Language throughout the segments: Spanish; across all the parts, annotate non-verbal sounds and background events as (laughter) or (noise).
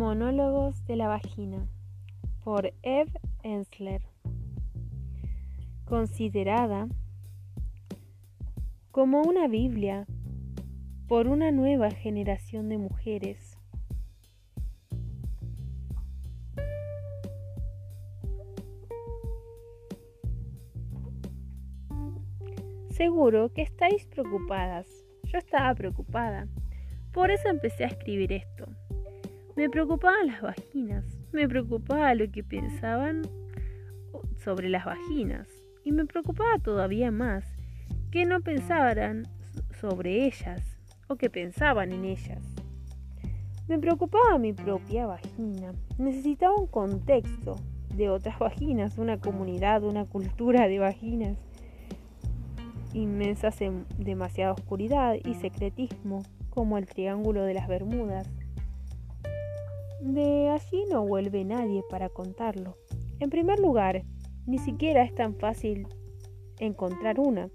Monólogos de la vagina por Eve Ensler. Considerada como una Biblia por una nueva generación de mujeres. Seguro que estáis preocupadas. Yo estaba preocupada. Por eso empecé a escribir esto. Me preocupaban las vaginas, me preocupaba lo que pensaban sobre las vaginas y me preocupaba todavía más que no pensaran sobre ellas o que pensaban en ellas. Me preocupaba mi propia vagina. Necesitaba un contexto de otras vaginas, una comunidad, una cultura de vaginas inmensas en demasiada oscuridad y secretismo, como el Triángulo de las Bermudas. De allí no vuelve nadie para contarlo. En primer lugar, ni siquiera es tan fácil encontrar una.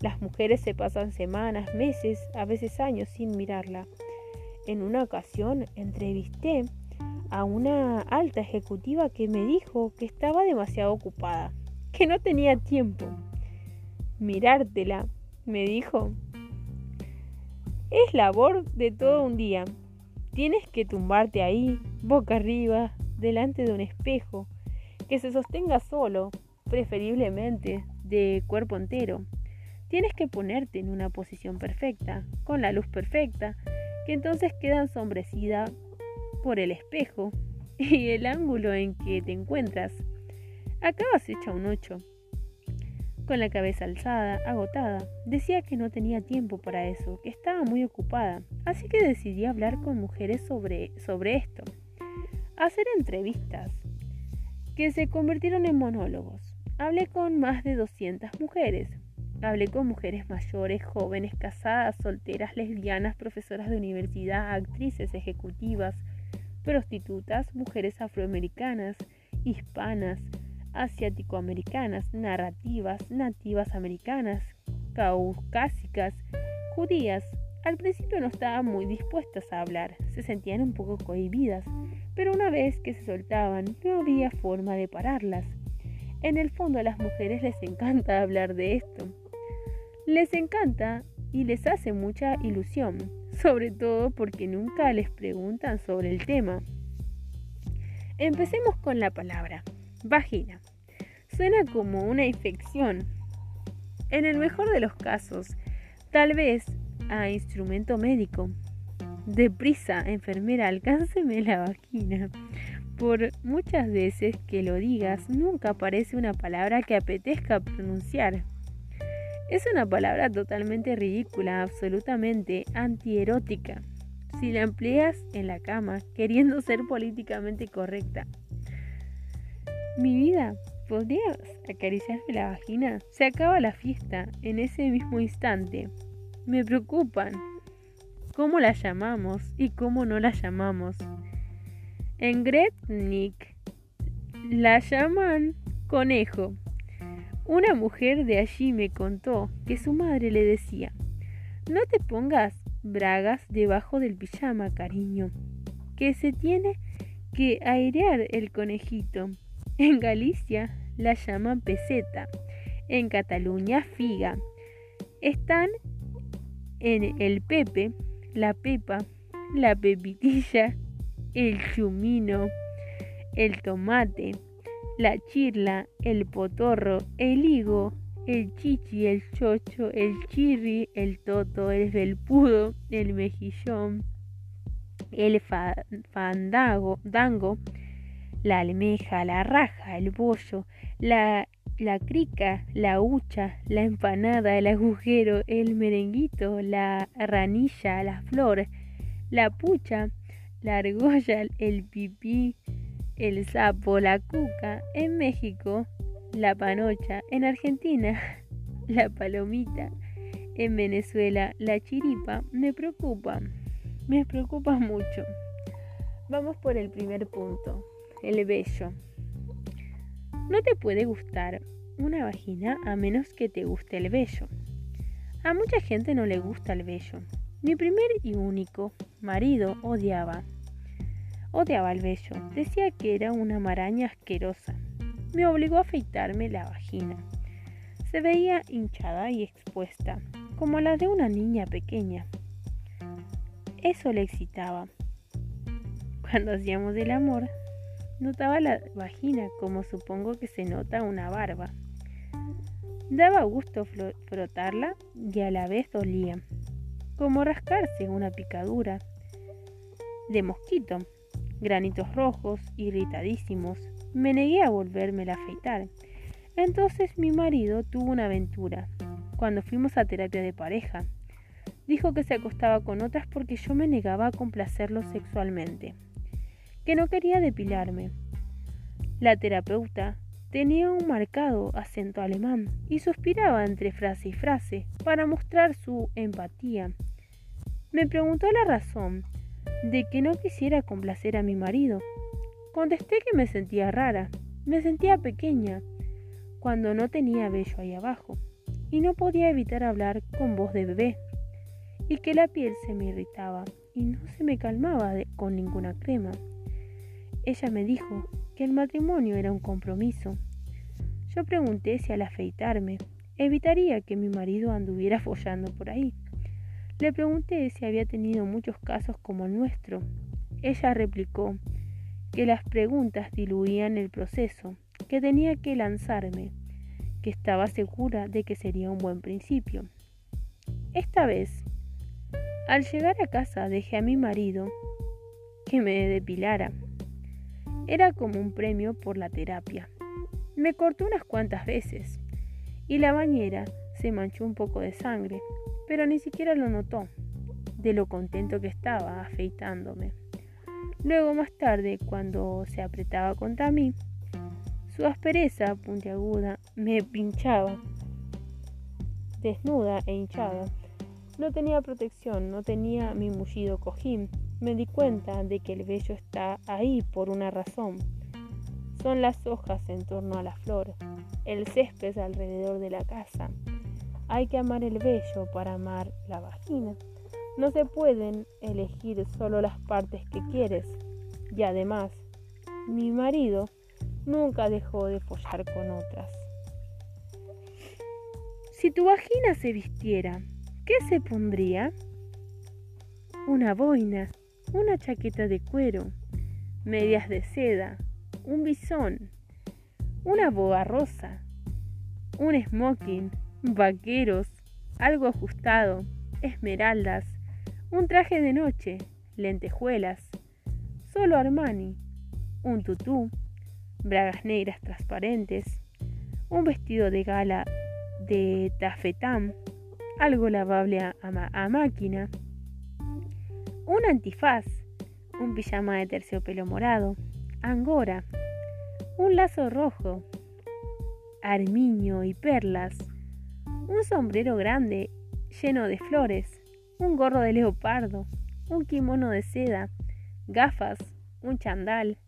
Las mujeres se pasan semanas, meses, a veces años sin mirarla. En una ocasión entrevisté a una alta ejecutiva que me dijo que estaba demasiado ocupada, que no tenía tiempo. Mirártela, me dijo, es labor de todo un día. Tienes que tumbarte ahí, boca arriba, delante de un espejo, que se sostenga solo, preferiblemente de cuerpo entero. Tienes que ponerte en una posición perfecta, con la luz perfecta, que entonces queda ensombrecida por el espejo (laughs) y el ángulo en que te encuentras. Acabas hecha un ocho con la cabeza alzada, agotada. Decía que no tenía tiempo para eso, que estaba muy ocupada, así que decidí hablar con mujeres sobre, esto. Hacer entrevistas, que se convirtieron en monólogos. Hablé con más de 200 mujeres. Hablé con mujeres mayores, jóvenes, casadas, solteras, lesbianas, profesoras de universidad, actrices, ejecutivas, prostitutas, mujeres afroamericanas, hispanas, asiático-americanas, narrativas, nativas americanas, caucásicas, judías. Al principio no estaban muy dispuestas a hablar, se sentían un poco cohibidas, pero una vez que se soltaban no había forma de pararlas. En el fondo a las mujeres les encanta (laughs) hablar de esto. Les encanta y les hace mucha ilusión, sobre todo porque nunca les preguntan sobre el tema. Empecemos con la palabra. Vagina. Suena como una infección. En el mejor de los casos, tal vez a instrumento médico. Deprisa, enfermera, alcánceme la vagina. Por muchas veces que lo digas, nunca aparece una palabra que apetezca pronunciar. Es una palabra totalmente ridícula, absolutamente antierótica, si la empleas en la cama queriendo ser políticamente correcta. Mi vida, ¿podrías acariciarme la vagina? Se acaba la fiesta en ese mismo instante. Me preocupan. ¿Cómo la llamamos y cómo no la llamamos? En Gretnik la llaman conejo. Una mujer de allí me contó que su madre le decía, no te pongas bragas debajo del pijama, cariño, que se tiene que airear el conejito. En Galicia la llaman peseta, en Cataluña figa. Están en el pepe, la pepa, la pepitilla, el chumino, el tomate, la chirla, el potorro, el higo, el chichi, el chocho, el chirri, el toto, el felpudo, el mejillón, el fandago, dango, la almeja, la raja, el bollo, la, la crica, la hucha, la empanada, el agujero, el merenguito, la ranilla, la flor, la pucha, la argolla, el pipí, el sapo, la cuca, en México, la panocha, en Argentina, (laughs) la palomita, en Venezuela, la chiripa, me preocupa, me preocupa mucho. Vamos por el primer punto el vello. No te puede gustar una vagina a menos que te guste el vello. A mucha gente no le gusta el vello. Mi primer y único marido odiaba. Odiaba el vello. Decía que era una maraña asquerosa. Me obligó a afeitarme la vagina. Se veía hinchada y expuesta, como la de una niña pequeña. Eso le excitaba. Cuando hacíamos el amor, notaba la vagina como supongo que se nota una barba. Daba gusto frotarla y a la vez dolía, como rascarse una picadura de mosquito. Granitos rojos, irritadísimos. Me negué a volverme a afeitar. Entonces mi marido tuvo una aventura. Cuando fuimos a terapia de pareja, dijo que se acostaba con otras porque yo me negaba a complacerlo sexualmente, que no quería depilarme. La terapeuta Tenía un marcado acento alemán y suspiraba entre frase y frase para mostrar su empatía. Me preguntó la razón de que no quisiera complacer a mi marido. Contesté que me sentía rara, me sentía pequeña, cuando no tenía vello ahí abajo, y no podía evitar hablar con voz de bebé, y que la piel se me irritaba y no se me calmaba con ninguna crema. Ella me dijo que el matrimonio era un compromiso. Yo pregunté si al afeitarme evitaría que mi marido anduviera follando por ahí. Le pregunté si había tenido muchos casos como el nuestro. Ella replicó que las preguntas diluían el proceso, que tenía que lanzarme, que estaba segura de que sería un buen principio. Esta vez, al llegar a casa dejé a mi marido que me depilara. Era como un premio por la terapia. Me cortó unas cuantas veces y la bañera se manchó un poco de sangre, pero ni siquiera lo notó, de lo contento que estaba afeitándome. Luego más tarde, cuando se apretaba contra mí, su aspereza puntiaguda me pinchaba, desnuda e hinchada. No tenía protección, no tenía mi mullido cojín, me di cuenta de que el vello está ahí por una razón. Son las hojas en torno a la flor, el césped alrededor de la casa. Hay que amar el vello para amar la vagina. No se pueden elegir solo las partes que quieres. Y además, mi marido nunca dejó de follar con otras. Si tu vagina se vistiera, ¿qué se pondría? Una boina una chaqueta de cuero, medias de seda, un bisón, una boga rosa, un smoking, vaqueros, algo ajustado, esmeraldas, un traje de noche, lentejuelas, solo Armani, un tutú, bragas negras transparentes, un vestido de gala de tafetán, algo lavable a máquina, un antifaz, un pijama de terciopelo morado, angora, un lazo rojo, armiño y perlas, un sombrero grande lleno de flores, un gorro de leopardo, un kimono de seda, gafas, un chandal,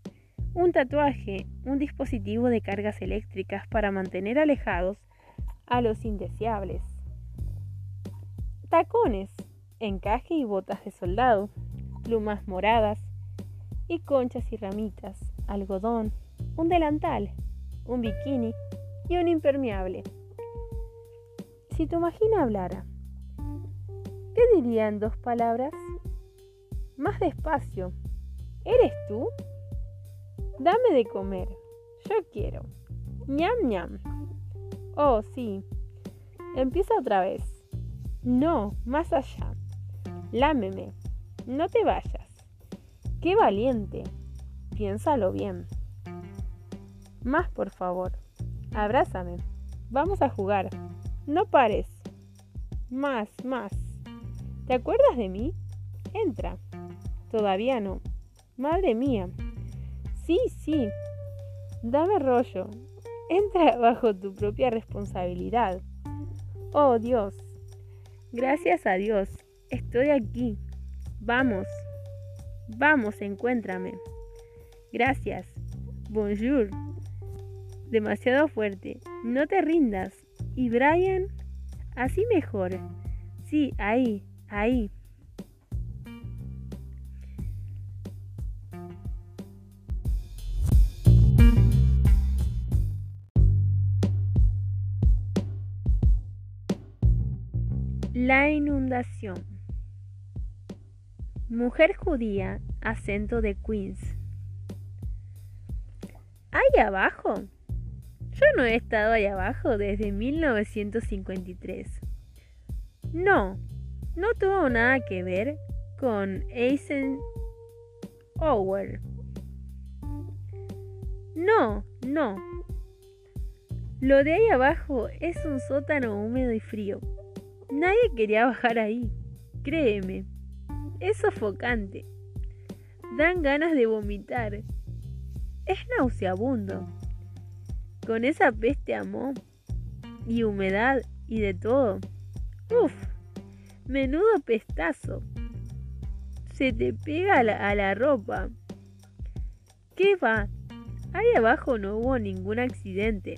un tatuaje, un dispositivo de cargas eléctricas para mantener alejados a los indeseables, tacones, encaje y botas de soldado, plumas moradas y conchas y ramitas, algodón, un delantal, un bikini y un impermeable. Si tu máquina hablara, ¿qué dirían dos palabras? Más despacio. ¿Eres tú? Dame de comer. Yo quiero. ñam ñam. Oh, sí. Empieza otra vez. No, más allá. Lámeme. No te vayas. Qué valiente. Piénsalo bien. Más, por favor. Abrázame. Vamos a jugar. No pares. Más, más. ¿Te acuerdas de mí? Entra. Todavía no. Madre mía. Sí, sí. Dame rollo. Entra (laughs) bajo tu propia responsabilidad. Oh Dios. Gracias a Dios. Estoy aquí. Vamos. Vamos, encuéntrame. Gracias. Bonjour. Demasiado fuerte. No te rindas. Y Brian, así mejor. Sí, ahí, ahí. La inundación. Mujer judía, acento de Queens. ¿Ahí abajo? Yo no he estado ahí abajo desde 1953. No, no tuvo nada que ver con Eisenhower. No, no. Lo de ahí abajo es un sótano húmedo y frío. Nadie quería bajar ahí, créeme. Es sofocante. Dan ganas de vomitar. Es nauseabundo. Con esa peste a y humedad y de todo. Uf, menudo pestazo. Se te pega a la, a la ropa. ¿Qué va? Ahí abajo no hubo ningún accidente.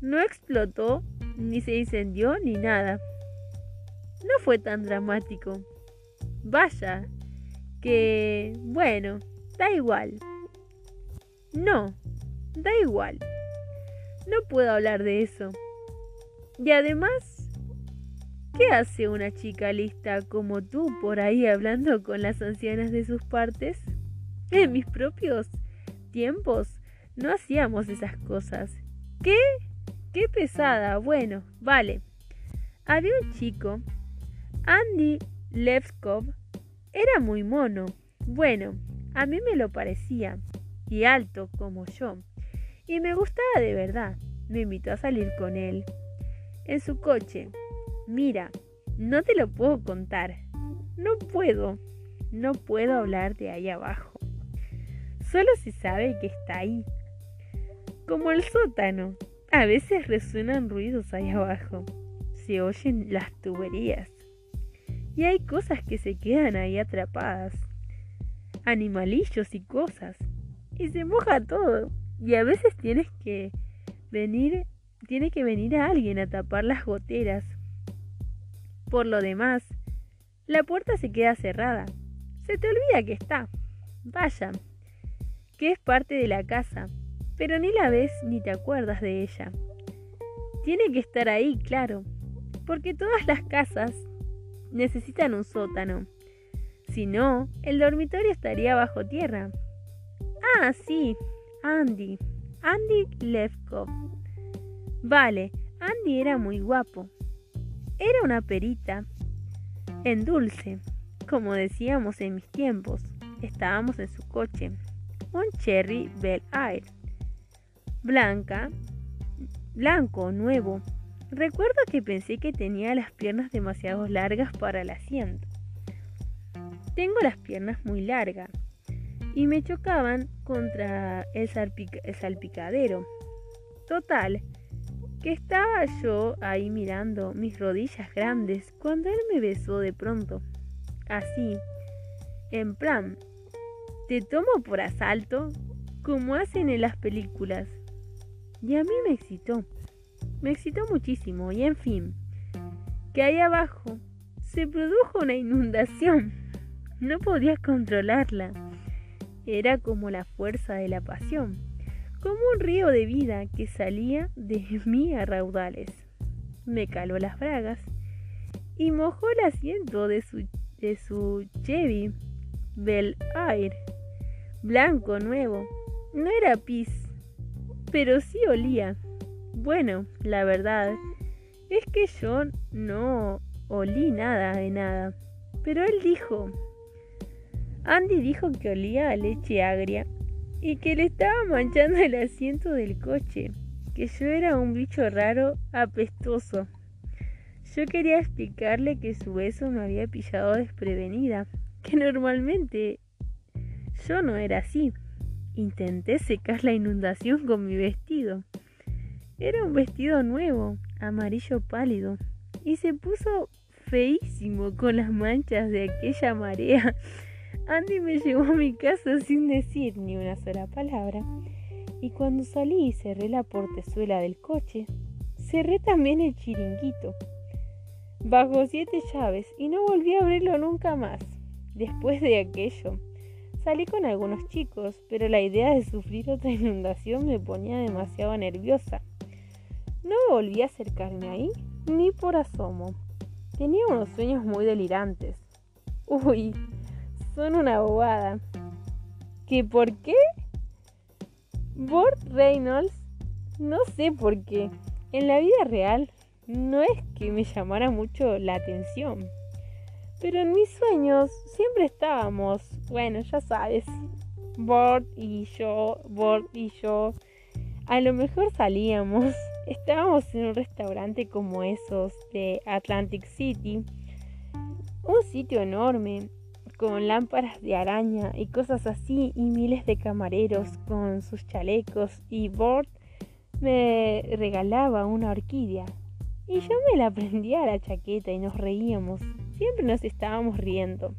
No explotó ni se incendió ni nada. No fue tan dramático. Vaya, que... bueno, da igual. No, da igual. No puedo hablar de eso. Y además, ¿qué hace una chica lista como tú por ahí hablando con las ancianas de sus partes? En mis propios tiempos no hacíamos esas cosas. ¿Qué? Qué pesada. Bueno, vale. Había un chico, Andy Levskov, era muy mono. Bueno, a mí me lo parecía. Y alto como yo. Y me gustaba de verdad. Me invitó a salir con él. En su coche. Mira, no te lo puedo contar. No puedo. No puedo hablar de ahí abajo. Solo se sabe que está ahí. Como el sótano. A veces resuenan ruidos ahí abajo. Se oyen las tuberías. Y hay cosas que se quedan ahí atrapadas. Animalillos y cosas. Y se moja todo. Y a veces tienes que venir, tiene que venir a alguien a tapar las goteras. Por lo demás, la puerta se queda cerrada. Se te olvida que está. Vaya, que es parte de la casa pero ni la ves ni te acuerdas de ella. Tiene que estar ahí, claro, porque todas las casas necesitan un sótano. Si no, el dormitorio estaría bajo tierra. Ah, sí, Andy. Andy Levkov. Vale, Andy era muy guapo. Era una perita. En dulce, como decíamos en mis tiempos. Estábamos en su coche. Un Cherry Bel Air blanca, blanco, nuevo. Recuerdo que pensé que tenía las piernas demasiado largas para el asiento. Tengo las piernas muy largas y me chocaban contra el, salpicadero. Total, que estaba yo ahí mirando mis rodillas grandes cuando él me besó de pronto. Así, en plan, te tomo por asalto, como hacen en las películas. Y a mí me excitó. Me excitó muchísimo. Y en fin, que ahí abajo se produjo una inundación. No podía controlarla. Era como la fuerza de la pasión, como un río de vida que salía de (laughs) mí a raudales. Me caló las bragas y mojó el asiento de su, de su Chevy Bel Air, blanco nuevo. No era pis, pero sí olía. Bueno, la verdad es que yo no olí nada de nada. Pero él dijo, Andy dijo que olía a leche agria y que le estaba manchando el asiento del coche, que yo era un bicho raro apestoso. Yo quería explicarle que su beso me había pillado desprevenida, que normalmente yo no era así. Intenté secar la inundación con mi vestido. Era un vestido nuevo, amarillo pálido, y se puso feísimo con las manchas de aquella marea. Andy me llevó a mi casa sin decir ni una sola palabra, y cuando salí y cerré la portezuela del coche, cerré también el chiringuito. Bajo siete llaves y no volví a abrirlo nunca más. Después de aquello, Salí con algunos chicos, pero la idea de sufrir otra inundación me ponía demasiado nerviosa. No volví a acercarme ahí, ni por asomo. tenía unos sueños muy delirantes. Uy, son una bobada. ¿Qué por qué? Burt Reynolds, no sé por qué. En la vida real no es que me llamara mucho la atención. Pero en mis sueños siempre estábamos, bueno, ya sabes, Bort y yo, Bort y yo. A lo mejor salíamos, estábamos en un restaurante como esos de Atlantic City, un sitio enorme, con lámparas de araña y cosas así, y miles de camareros con sus chalecos, y Bort me regalaba una orquídea. Y yo me la prendía a la chaqueta y nos reíamos. Siempre nos estábamos riendo.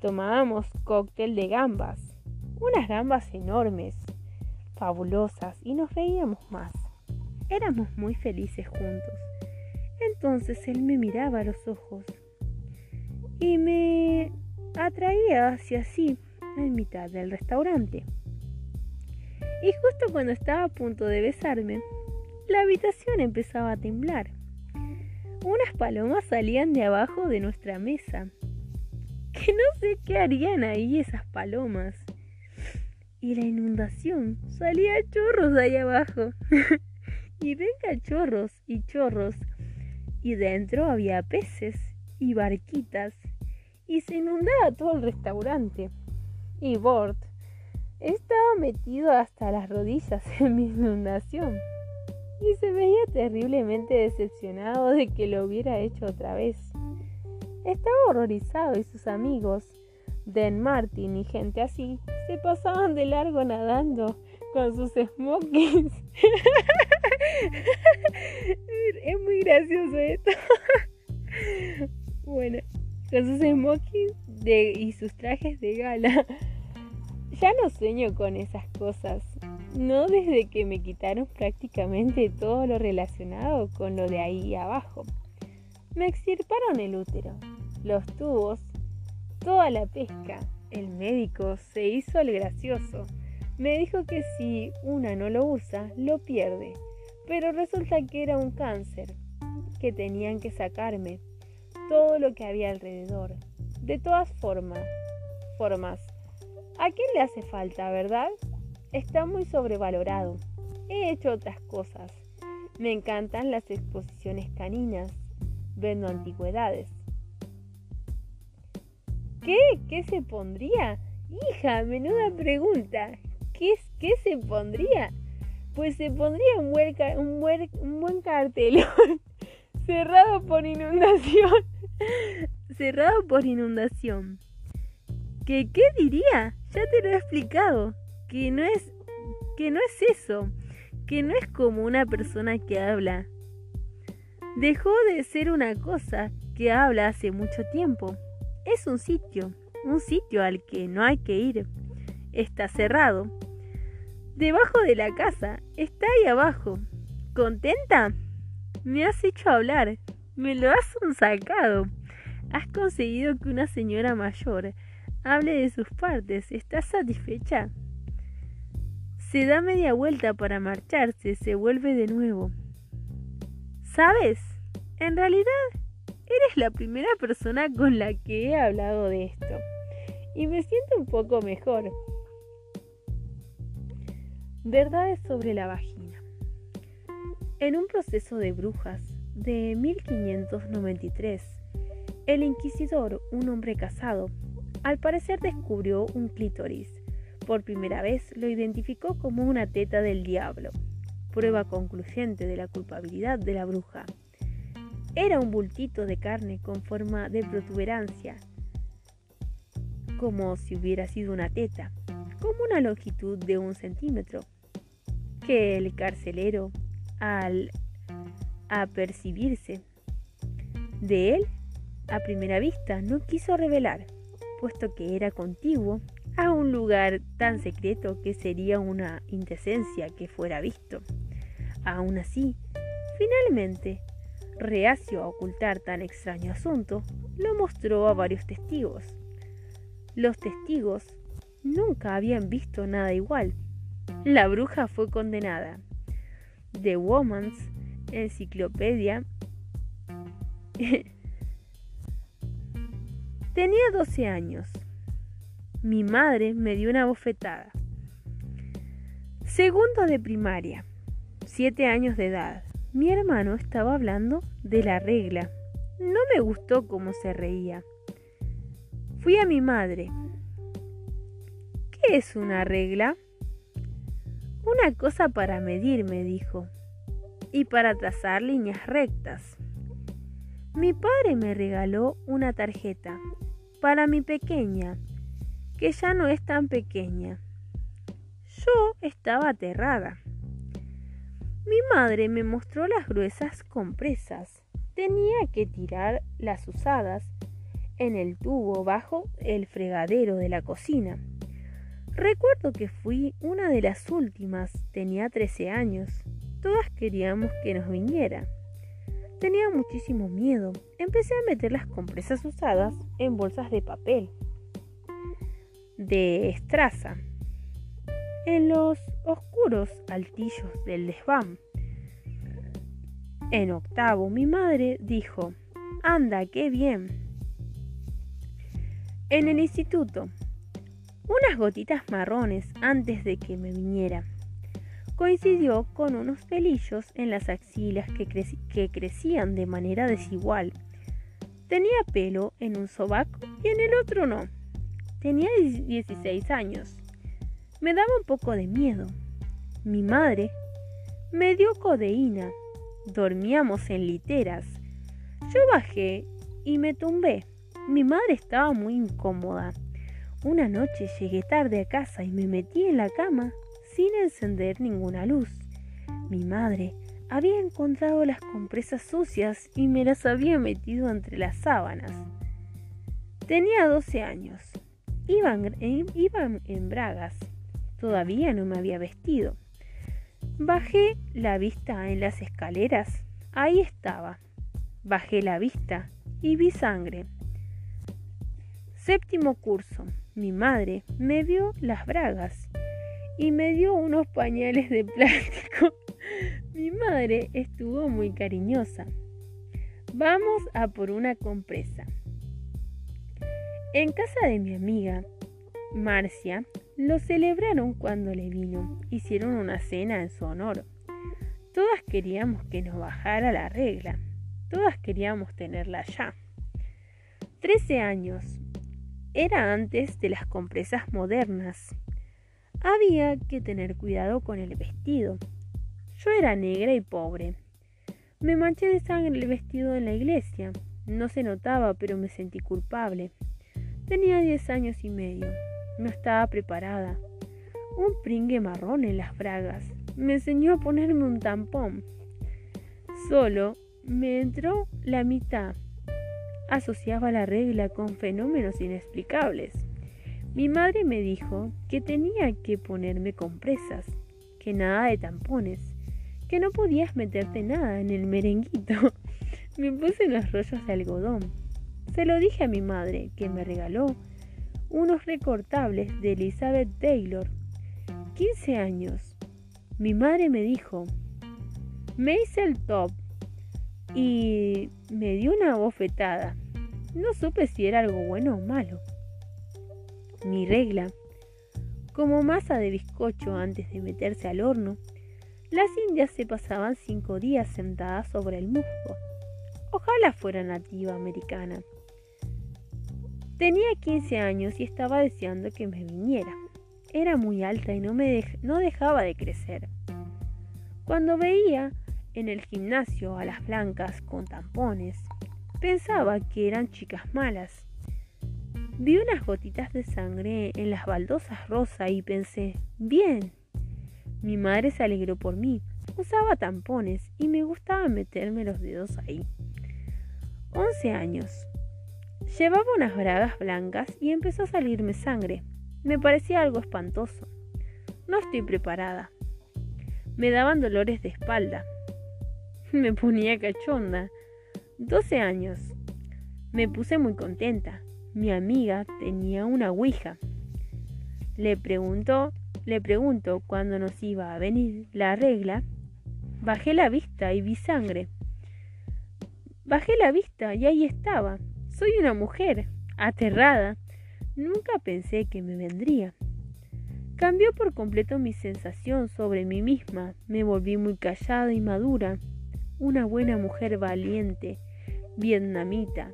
Tomábamos cóctel de gambas, unas gambas enormes, fabulosas, y nos reíamos más. Éramos muy felices juntos. Entonces él me miraba a los ojos y me atraía hacia sí en mitad del restaurante. Y justo cuando estaba a punto de besarme, la habitación empezaba a temblar. Unas palomas salían de abajo de nuestra mesa. Que no sé qué harían ahí esas palomas. Y la inundación salía a chorros ahí abajo. (laughs) y venga chorros y chorros. Y dentro había peces y barquitas. Y se inundaba todo el restaurante. Y Bort estaba metido hasta las rodillas (laughs) en mi inundación y se veía terriblemente decepcionado de que lo hubiera hecho otra vez. Estaba horrorizado y sus amigos, Den Martin y gente así, se pasaban de largo nadando con sus smokings. (laughs) (laughs) es muy gracioso esto. (laughs) bueno, con sus smokings y sus trajes de gala. Ya no sueño con esas cosas. No desde que me quitaron prácticamente todo lo relacionado con lo de ahí abajo. Me extirparon el útero, los tubos, toda la pesca. El médico se hizo el gracioso. Me dijo que si una no lo usa, lo pierde. Pero resulta que era un cáncer, que tenían que sacarme todo lo que había alrededor. De todas formas, formas, ¿a quién le hace falta, verdad? Está muy sobrevalorado. He hecho otras cosas. Me encantan las exposiciones caninas. Vendo antigüedades. ¿Qué? ¿Qué se pondría? Hija, menuda pregunta. ¿Qué, qué se pondría? Pues se pondría un buen, un cartelón (laughs) cerrado por inundación. (laughs) cerrado por inundación. ¿Qué, ¿Qué diría? Ya te lo he explicado que no es que no es eso, que no es como una persona que habla. Dejó de ser una cosa que habla hace mucho tiempo. Es un sitio, un sitio al que no hay que ir. Está cerrado. Debajo de la casa, está ahí abajo. ¿Contenta? Me has hecho hablar, me lo has sacado. Has conseguido que una señora mayor hable de sus partes. ¿Estás satisfecha? Se da media vuelta para marcharse, se vuelve de nuevo. ¿Sabes? En realidad, eres la primera persona con la que he hablado de esto. Y me siento un poco mejor. Verdades sobre la vagina. En un proceso de brujas de 1593, el inquisidor, un hombre casado, al parecer descubrió un clítoris por primera vez lo identificó como una teta del diablo, prueba concluyente de la culpabilidad de la bruja. Era un bultito de carne con forma de protuberancia, como si hubiera sido una teta, como una longitud de un centímetro, que el carcelero, al apercibirse de él, a primera vista no quiso revelar, puesto que era contiguo a un lugar tan secreto que sería una indecencia que fuera visto. Aún así, finalmente, reacio a ocultar tan extraño asunto, lo mostró a varios testigos. Los testigos nunca habían visto nada igual. La bruja fue condenada. The Woman's Encyclopedia (laughs) Tenía 12 años. Mi madre me dio una bofetada. Segundo de primaria, 7 años de edad. Mi hermano estaba hablando de la regla. No me gustó cómo se reía. Fui a mi madre. ¿Qué es una regla? Una cosa para medir, me dijo, y para trazar líneas rectas. Mi padre me regaló una tarjeta para mi pequeña, que ya no es tan pequeña. Yo estaba aterrada. Mi madre me mostró las gruesas compresas. Tenía que tirar las usadas en el tubo bajo el fregadero de la cocina. Recuerdo que fui una de las últimas, tenía 13 años. Todas queríamos que nos viniera. Tenía muchísimo miedo. Empecé a meter las compresas usadas en bolsas de papel, de estraza, en los oscuros altillos del desván. En octavo, mi madre dijo, anda, qué bien. En el instituto, unas gotitas marrones antes de que me viniera coincidió con unos pelillos en las axilas que, crecían de manera desigual. Tenía pelo en un sobaco y en el otro no. Tenía 16 años. Me daba un poco de miedo. Mi madre me dio codeína. Dormíamos en literas. Yo bajé y me tumbé. Mi madre estaba muy incómoda. Una noche llegué tarde a casa y me metí en la cama sin encender ninguna luz. Mi madre había encontrado las compresas sucias y me las había metido entre las sábanas. Tenía 12 años. Iban, iban en bragas. Todavía no me había vestido. Bajé la vista en las escaleras. Ahí estaba. Bajé la vista y vi sangre. Séptimo curso. Mi madre me vio las bragas y me dio unos pañales de plástico. (laughs) Mi madre estuvo muy cariñosa. Vamos a por una compresa. En casa de mi amiga, Marcia, lo celebraron cuando le vino. Hicieron una cena en su honor. Todas queríamos que nos bajara la regla. Todas queríamos tenerla ya. Trece años. Era antes de las compresas modernas había que tener cuidado con el vestido. Yo era negra y pobre. Me manché de sangre el vestido en la iglesia. No se notaba, pero me sentí culpable. Tenía diez años y medio. No estaba preparada. Un pringue marrón en las bragas. Me enseñó a ponerme un tampón. Solo me entró la mitad. Asociaba la regla con fenómenos inexplicables. Mi madre me dijo que tenía que ponerme compresas, que nada de tampones, que no podías meterte nada en el merenguito. (laughs) me puse unos rollos de algodón. Se lo dije a mi madre, que me regaló unos recortables de Elizabeth Taylor. 15 años. Mi madre me dijo, me hice el top y me dio una bofetada. No supe si era algo bueno o malo mi regla. Como masa de bizcocho antes de meterse al horno, las indias se pasaban cinco días sentadas sobre el musgo. Ojalá fuera nativa americana. Tenía 15 años y estaba deseando que me viniera. Era muy alta y no, me no dejaba de crecer. Cuando veía en el gimnasio a las blancas con tampones, pensaba que eran chicas malas Vi unas gotitas de sangre en las baldosas rosa y pensé, bien. Mi madre se alegró por mí. Usaba tampones y me gustaba meterme los dedos ahí. 11 años. Llevaba unas bragas blancas y empezó a salirme sangre. Me parecía algo espantoso. No estoy preparada. Me daban dolores de espalda. (laughs) Me ponía cachonda. 12 años. Me puse muy contenta mi amiga tenía una ouija. Le preguntó, le preguntó cuándo nos iba a venir la regla. Bajé la vista y vi sangre. Bajé la vista y ahí estaba. Soy una mujer, aterrada. Nunca pensé que me vendría. Cambió por completo mi sensación sobre mí misma. Me volví muy callada y madura. Una buena mujer valiente, vietnamita.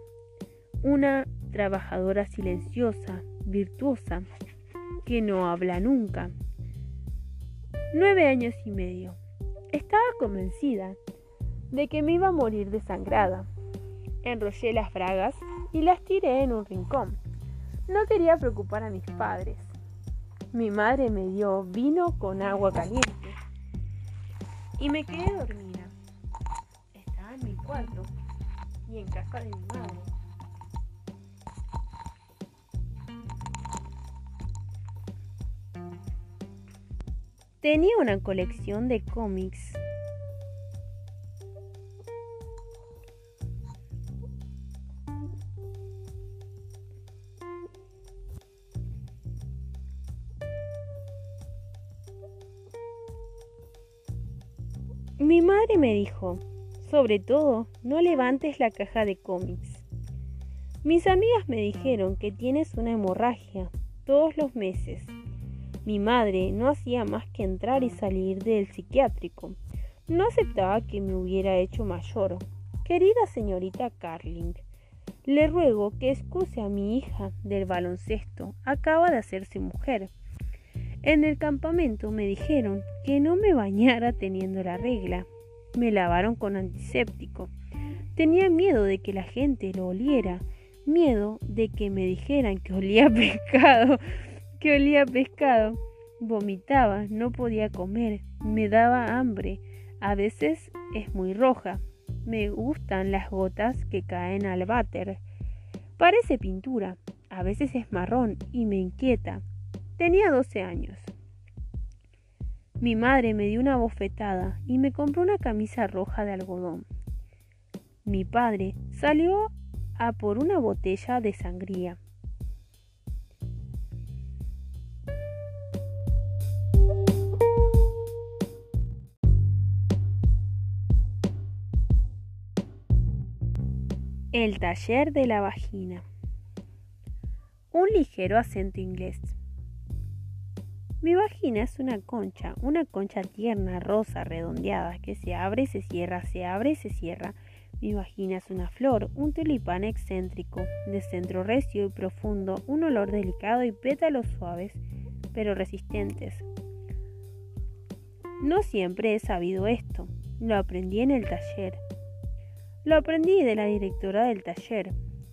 Una trabajadora silenciosa, virtuosa, que no habla nunca. Nueve años y medio. Estaba convencida de que me iba a morir desangrada. Enrollé las bragas y las tiré en un rincón. No quería preocupar a mis padres. Mi madre me dio vino con agua caliente y me quedé dormida. Cuarto y en casa de mi madre. Tenía una colección de cómics Mi madre me dijo, sobre todo, no levantes la caja de cómics. Mis amigas me dijeron que tienes una hemorragia todos los meses. Mi madre no hacía más que entrar y salir del psiquiátrico. No aceptaba que me hubiera hecho mayor. Querida señorita Carling, le ruego que excuse a mi hija del baloncesto. Acaba de hacerse mujer. En el campamento me dijeron que no me bañara teniendo la regla. Me lavaron con antiséptico. Tenía miedo de que la gente lo oliera. Miedo de que me dijeran que olía (laughs) pescado. Que olía pescado. Vomitaba, no podía comer, me daba hambre. A veces es muy roja. Me gustan las gotas que caen al váter. Parece pintura. A veces es marrón y me inquieta. Tenía 12 años. Mi madre me dio una bofetada y me compró una camisa roja de algodón. Mi padre salió a por una botella de sangría. El taller de la vagina. Un ligero acento inglés. Mi vagina es una concha, una concha tierna, rosa, redondeada, que se abre se cierra, se abre se cierra. Mi vagina es una flor, un tulipán excéntrico, de centro recio y profundo, un olor delicado y pétalos suaves, pero resistentes. No siempre he sabido esto, lo aprendí en el taller. Lo aprendí de la directora del taller,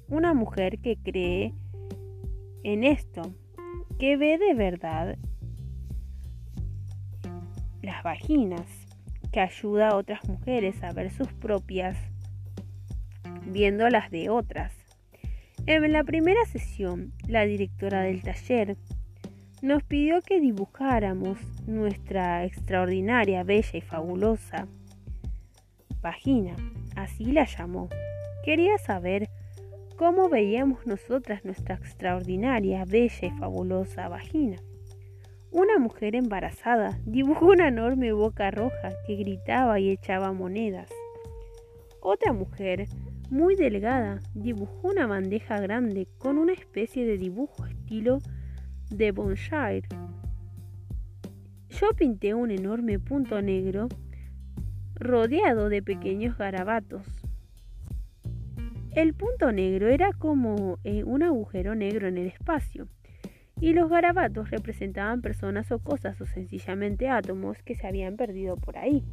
una mujer que cree en esto, que ve de verdad las vaginas, que ayuda a otras mujeres a ver sus propias viendo las de otras. En la primera sesión, la directora del taller nos pidió que dibujáramos nuestra extraordinaria, bella y fabulosa vagina, así la llamó. Quería saber cómo veíamos nosotras nuestra extraordinaria, bella y fabulosa vagina. Una mujer embarazada dibujó una enorme boca roja que gritaba y echaba monedas. Otra mujer, muy delgada, dibujó una bandeja grande con una especie de dibujo estilo de Bonshire. Yo pinté un enorme punto negro rodeado de pequeños garabatos. El punto negro era como eh, un agujero negro en el espacio y los garabatos representaban personas o cosas o sencillamente átomos que se habían perdido por ahí.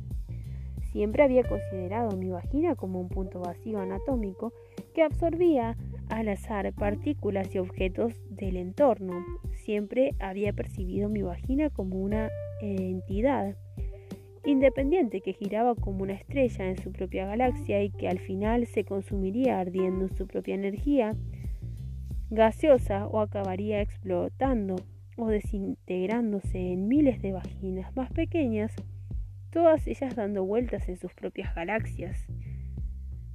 Siempre había considerado mi vagina como un punto vacío anatómico que absorbía al azar partículas y objetos del entorno. Siempre había percibido mi vagina como una entidad independiente que giraba como una estrella en su propia galaxia y que al final se consumiría ardiendo en su propia energía gaseosa o acabaría explotando o desintegrándose en miles de vaginas más pequeñas, todas ellas dando vueltas en sus propias galaxias.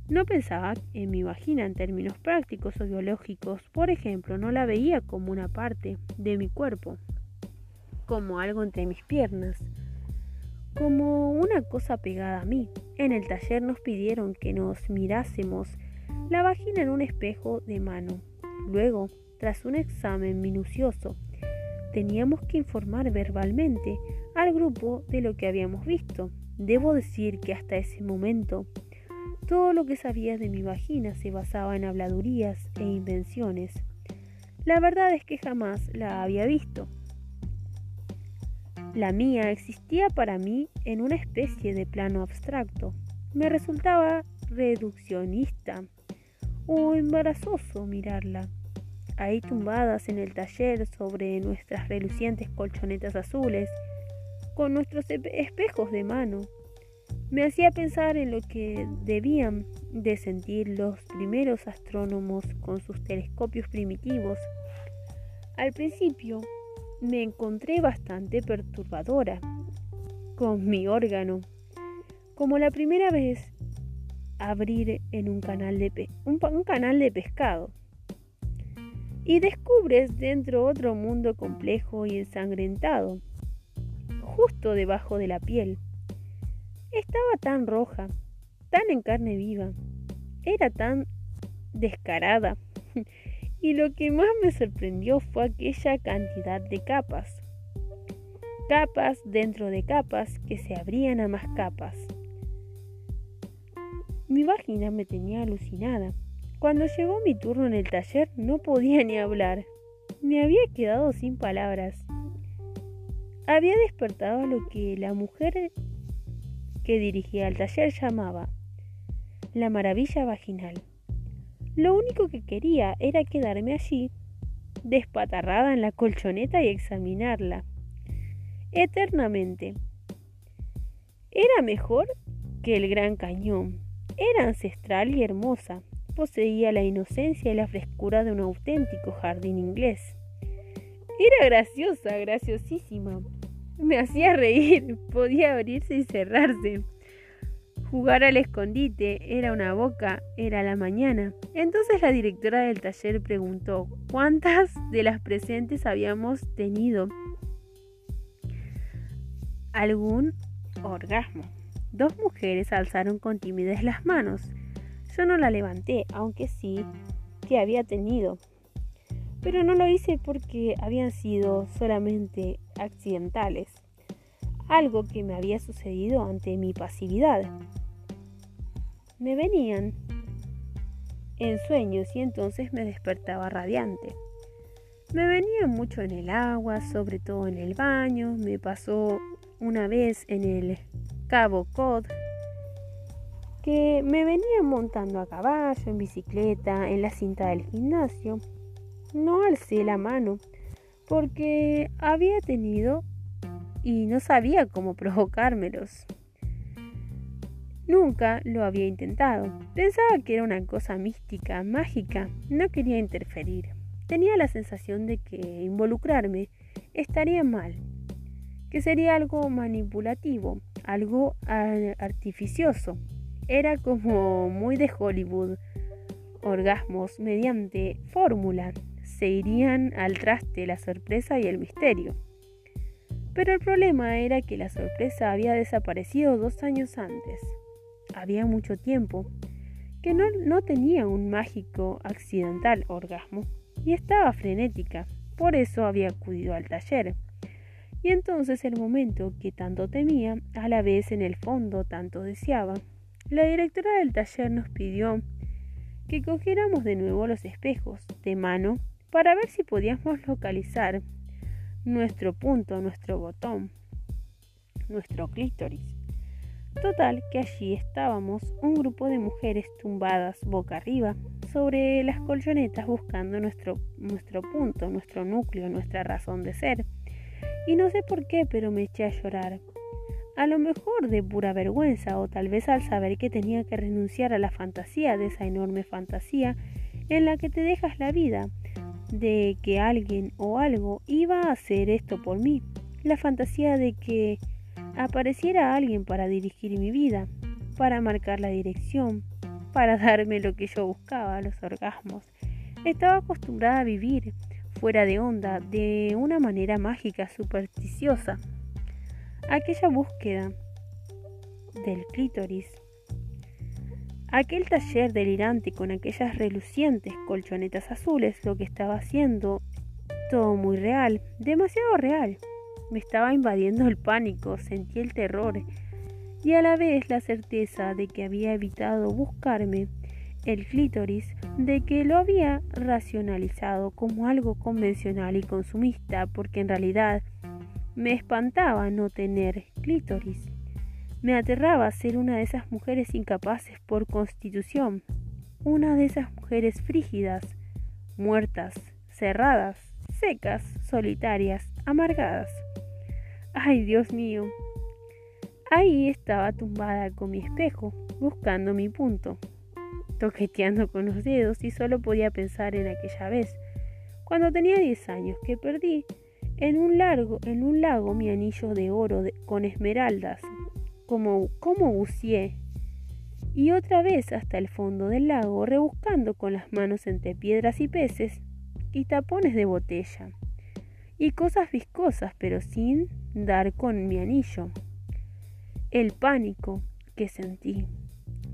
No pensaba en mi vagina en términos prácticos o biológicos, por ejemplo, no la veía como una parte de mi cuerpo, como algo entre mis piernas, como una cosa pegada a mí, En el taller nos pidieron que nos mirásemos la vagina en un espejo de mano. Luego, tras un examen minucioso, teníamos que informar verbalmente al grupo de lo que habíamos visto. Debo decir que hasta ese momento todo lo que sabía de mi vagina se basaba en habladurías e invenciones. La verdad es que jamás la había visto. La mía existía para mí en una especie de plano abstracto. Me resultaba reduccionista o embarazoso mirarla. Ahí tumbadas en el taller sobre nuestras relucientes colchonetas azules, con nuestros espejos de mano, me hacía pensar en lo que debían de sentir los primeros astrónomos con sus telescopios primitivos. Al principio me encontré bastante perturbadora con mi órgano, como la primera vez abrir en un canal de, un canal de pescado. Y descubres dentro otro mundo complejo y ensangrentado, justo debajo de la piel estaba tan roja, tan en carne viva, era tan descarada. (laughs) y lo que más me sorprendió fue aquella cantidad de capas. Capas dentro de capas que se abrían a más capas. Mi vagina me tenía alucinada. Cuando llegó mi turno en el taller no podía ni hablar. Me había quedado sin palabras. Había despertado lo que la mujer que dirigía el taller llamaba La Maravilla Vaginal. Lo único que quería era quedarme allí, despatarrada en la colchoneta y examinarla. Eternamente. Era mejor que el gran cañón. Era ancestral y hermosa. Poseía la inocencia y la frescura de un auténtico jardín inglés. Era graciosa, graciosísima, me hacía reír, podía abrirse y cerrarse. Jugar al escondite era una boca, era la mañana. Entonces la directora del taller preguntó cuántas de las presentes habíamos tenido algún orgasmo. Dos mujeres alzaron con timidez las manos. Yo no la levanté, aunque sí que había tenido pero no lo hice porque habían sido solamente accidentales, algo que me había sucedido ante mi pasividad. Me venían en sueños y entonces me despertaba radiante. Me venían mucho en el agua, sobre todo en el baño, me pasó una vez en el Cabo Cod, que me venían montando a caballo, en bicicleta, en la cinta del gimnasio, no alcé la mano porque había tenido y no sabía cómo (laughs) provocármelos. Nunca lo había intentado. Pensaba que era una cosa mística, mágica. No quería interferir. Tenía la sensación de que involucrarme estaría mal, que sería algo manipulativo, algo artificioso. Era como muy de Hollywood, orgasmos mediante fórmula, se irían al traste la sorpresa y el misterio. Pero el problema era que la sorpresa había desaparecido dos años antes. Había mucho tiempo que no, no tenía un mágico accidental orgasmo y estaba frenética. Por eso había acudido al taller. Y entonces el momento que tanto temía, a la vez en el fondo tanto deseaba. La directora del taller nos pidió que cogiéramos de nuevo los espejos de mano para ver si podíamos localizar nuestro punto, nuestro botón, nuestro clítoris. Total que allí estábamos un grupo de mujeres tumbadas boca arriba sobre las colchonetas buscando nuestro, nuestro punto, nuestro núcleo, nuestra razón de ser. Y no sé por qué, pero me eché a llorar. A lo mejor de pura vergüenza o tal vez al saber que tenía que renunciar a la fantasía de esa enorme fantasía en la que te dejas la vida, de que alguien o algo iba a hacer esto por mí, la fantasía de que apareciera alguien para dirigir mi vida, para marcar la dirección, para (laughs) darme lo que yo buscaba, los orgasmos. Estaba acostumbrada a vivir fuera de onda, de una manera mágica, supersticiosa. Aquella búsqueda del clítoris Aquel taller delirante con aquellas relucientes colchonetas azules, lo que estaba haciendo, todo muy real, demasiado real. Me estaba invadiendo el pánico, sentí el terror y a la vez la certeza de que había evitado buscarme el clítoris, de que lo había racionalizado como algo convencional y consumista, porque en realidad me espantaba no tener clítoris. Me aterraba ser una de esas mujeres incapaces por constitución, una de esas mujeres frígidas, muertas, cerradas, secas, solitarias, amargadas. Ay, Dios mío. Ahí estaba tumbada con mi espejo, buscando mi punto, toqueteando con los dedos y solo podía pensar en aquella vez, cuando tenía 10 años, que perdí en un, largo, en un lago mi anillo de oro con esmeraldas como, como buceé, y otra vez hasta el fondo del lago, rebuscando con las manos entre piedras y peces y tapones de botella, y cosas viscosas, pero sin dar con mi anillo. El pánico que sentí.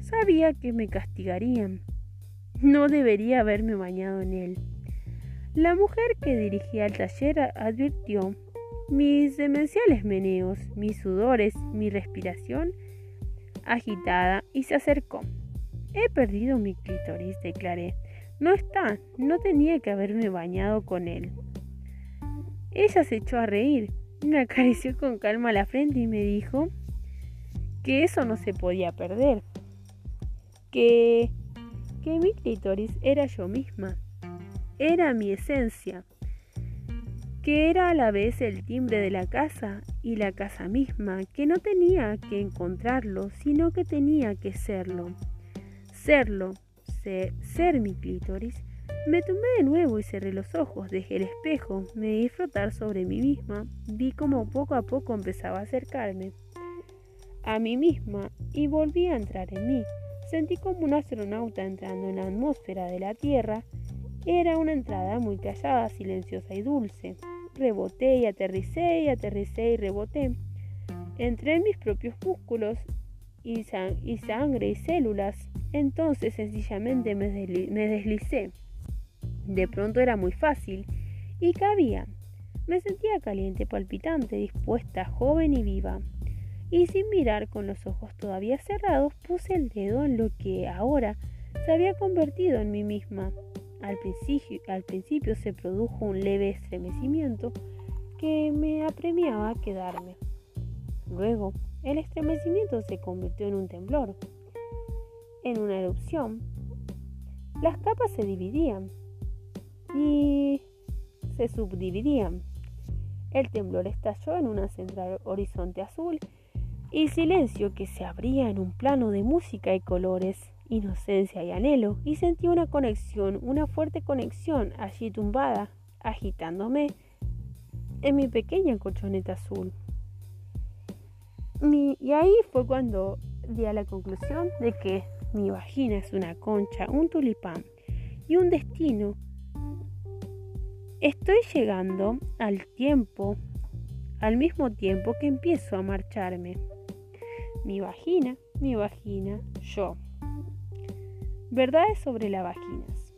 Sabía que me castigarían. No debería haberme bañado en él. La mujer que dirigía el taller advirtió mis demenciales meneos, mis sudores, mi respiración agitada y se acercó. He perdido mi clítoris, declaré. No está, no tenía que haberme bañado con él. Ella se echó a reír, me acarició con calma la frente y me dijo que eso no se podía perder, que, que mi clítoris era yo misma, era mi esencia, que era a la vez el timbre de la casa y la casa misma, que no tenía que encontrarlo, sino que tenía que serlo. Serlo, ser, ser mi clítoris. Me tumbé de nuevo y cerré los ojos, dejé el espejo, me di frotar sobre mí misma, vi como poco a poco empezaba a acercarme a mí misma y volví a entrar en mí. Sentí como un astronauta entrando en la atmósfera de la Tierra. Era una entrada muy callada, silenciosa y dulce reboté y aterricé y aterricé y reboté. Entré en mis propios músculos y, sangre y células. Entonces sencillamente me, me deslicé. De pronto era muy fácil y cabía. Me sentía caliente, palpitante, dispuesta, joven y viva. Y sin mirar con los ojos todavía cerrados, puse el dedo en lo que ahora se había convertido en mí misma. Al principio, se produjo un leve estremecimiento que me apremiaba a quedarme. Luego, el estremecimiento se convirtió en un temblor, en una erupción. Las capas se dividían y se subdividían. El temblor estalló en una central horizonte azul y silencio que se abría en un plano de música y colores inocencia y anhelo, y sentí una conexión, una fuerte conexión allí tumbada, agitándome en mi pequeña colchoneta azul. y ahí fue cuando di a la conclusión de que mi vagina es una concha, un tulipán y un destino. Estoy llegando al tiempo, al mismo tiempo que empiezo a marcharme. Mi vagina, mi vagina, yo. Verdades sobre las vaginas.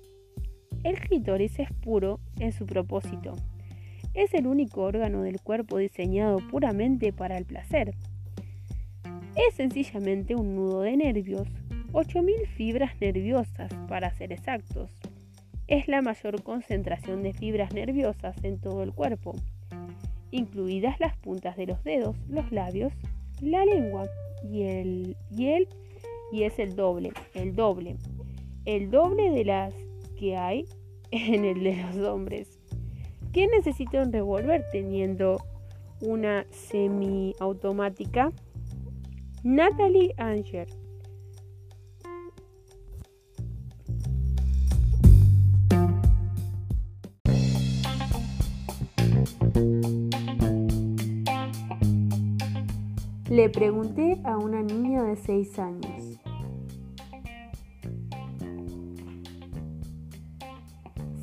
El clítoris es puro en su propósito. Es el único órgano del cuerpo diseñado puramente para el placer. Es sencillamente un nudo de nervios, 8.000 fibras nerviosas para ser exactos. Es la mayor concentración de fibras nerviosas en todo el cuerpo, incluidas las puntas de los dedos, los labios, la lengua y el, y el y es el doble, el doble el doble de las que hay en el de los hombres. ¿Qué necesita un revólver teniendo una semiautomática? Natalie Anger. Le pregunté a una niña de 6 años.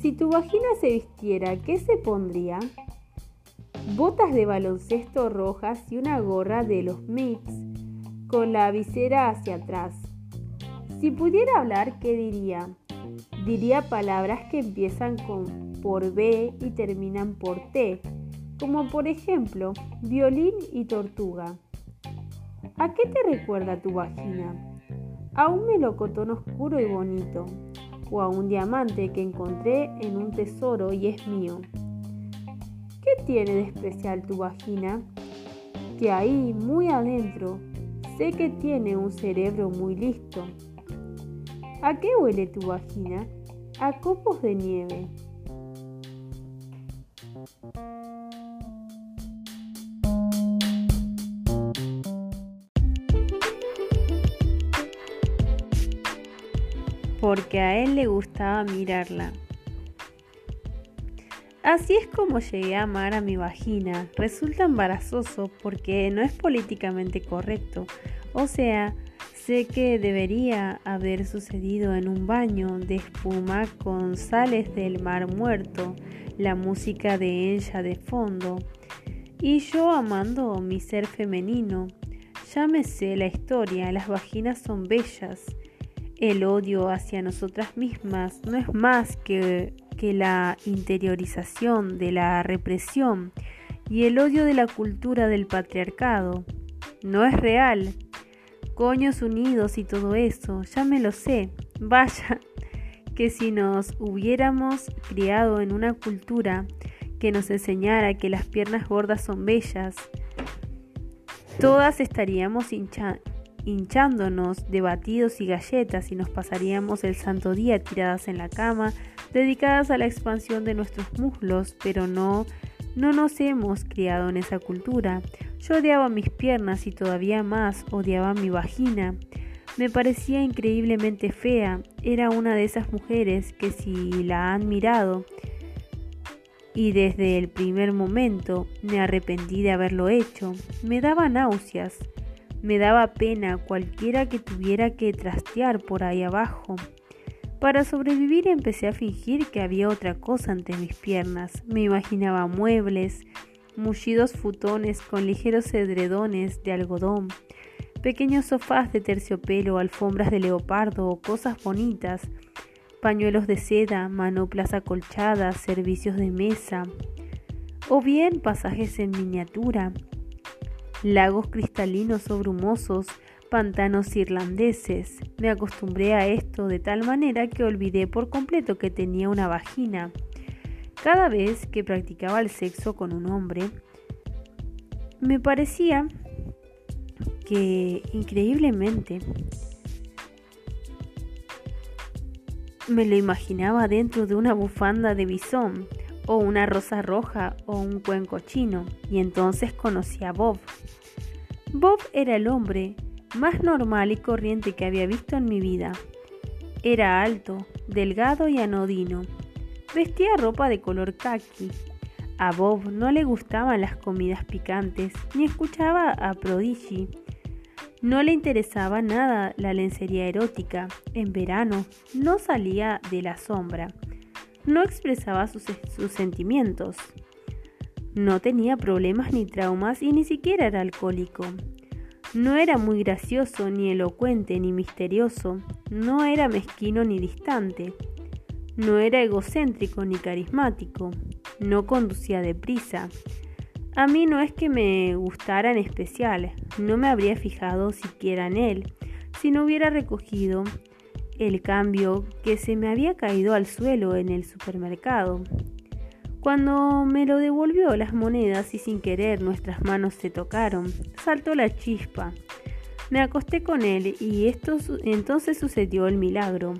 Si tu vagina se vistiera, ¿qué se pondría? Botas de baloncesto rojas y una gorra de los Mets con la visera hacia atrás. Si pudiera hablar, ¿qué diría? Diría palabras que empiezan con por B y terminan por T, como por ejemplo violín y tortuga. ¿A qué te recuerda tu vagina? A un melocotón oscuro y bonito, o a un diamante que encontré en un tesoro y es mío. ¿Qué tiene de especial tu vagina? Que ahí, muy adentro, sé que tiene un cerebro muy listo. ¿A qué huele tu vagina? A copos de nieve. Porque a él le gustaba mirarla. Así es como llegué a amar a mi vagina. Resulta embarazoso porque no es políticamente correcto. O sea, sé que debería haber sucedido en un baño de espuma con sales del mar muerto, la música de ella de fondo. Y yo amando mi ser femenino. Sé la historia, las vaginas son bellas. El odio hacia nosotras mismas no es más que que la interiorización de la represión y el odio de la cultura del patriarcado. No es real. Coños unidos y todo eso, ya me lo sé. Vaya, (laughs) que si nos hubiéramos criado en una cultura que nos enseñara que las piernas gordas son bellas, todas estaríamos hinchándonos de batidos y galletas y nos pasaríamos el santo día tiradas en la cama dedicadas a la expansión de nuestros muslos, pero no, no nos hemos criado en esa cultura. Yo odiaba mis piernas y todavía más odiaba mi vagina. Me parecía increíblemente fea. Era una de esas mujeres que si la han mirado y desde el primer momento me arrepentí de haberlo hecho. Me daba náuseas. Me daba pena cualquiera que tuviera que trastear por ahí abajo. Para sobrevivir empecé a fingir que había otra cosa ante mis piernas. Me imaginaba muebles, mullidos futones con ligeros edredones de algodón, pequeños sofás de terciopelo, alfombras de leopardo o cosas bonitas, pañuelos de seda, manoplas acolchadas, servicios de mesa, o bien pasajes en miniatura, lagos cristalinos o brumosos, pantanos irlandeses. Me acostumbré a esto de tal manera que olvidé por completo que tenía una vagina. Cada vez que practicaba el sexo con un hombre, me parecía que increíblemente me lo imaginaba dentro de una bufanda de bisón o una rosa roja o un cuenco chino y entonces conocí a Bob. Bob era el hombre más normal y corriente que había visto en mi vida. Era alto, delgado y anodino. Vestía ropa de color khaki. A Bob no le gustaban las comidas picantes, ni escuchaba a Prodigy. No le interesaba nada la lencería erótica. En verano no salía de la sombra. No expresaba sus, sentimientos. No tenía problemas ni traumas y ni siquiera era alcohólico. No era muy gracioso, ni elocuente, ni misterioso. No era mezquino ni distante. No era egocéntrico ni carismático. No conducía deprisa. A mí no es que me gustara en especial. No me habría fijado siquiera en él si no hubiera recogido el cambio que se me había caído al suelo en el supermercado. Cuando me lo devolvió las monedas y sin querer nuestras manos se tocaron, saltó la chispa. Me acosté con él y esto, entonces sucedió el milagro.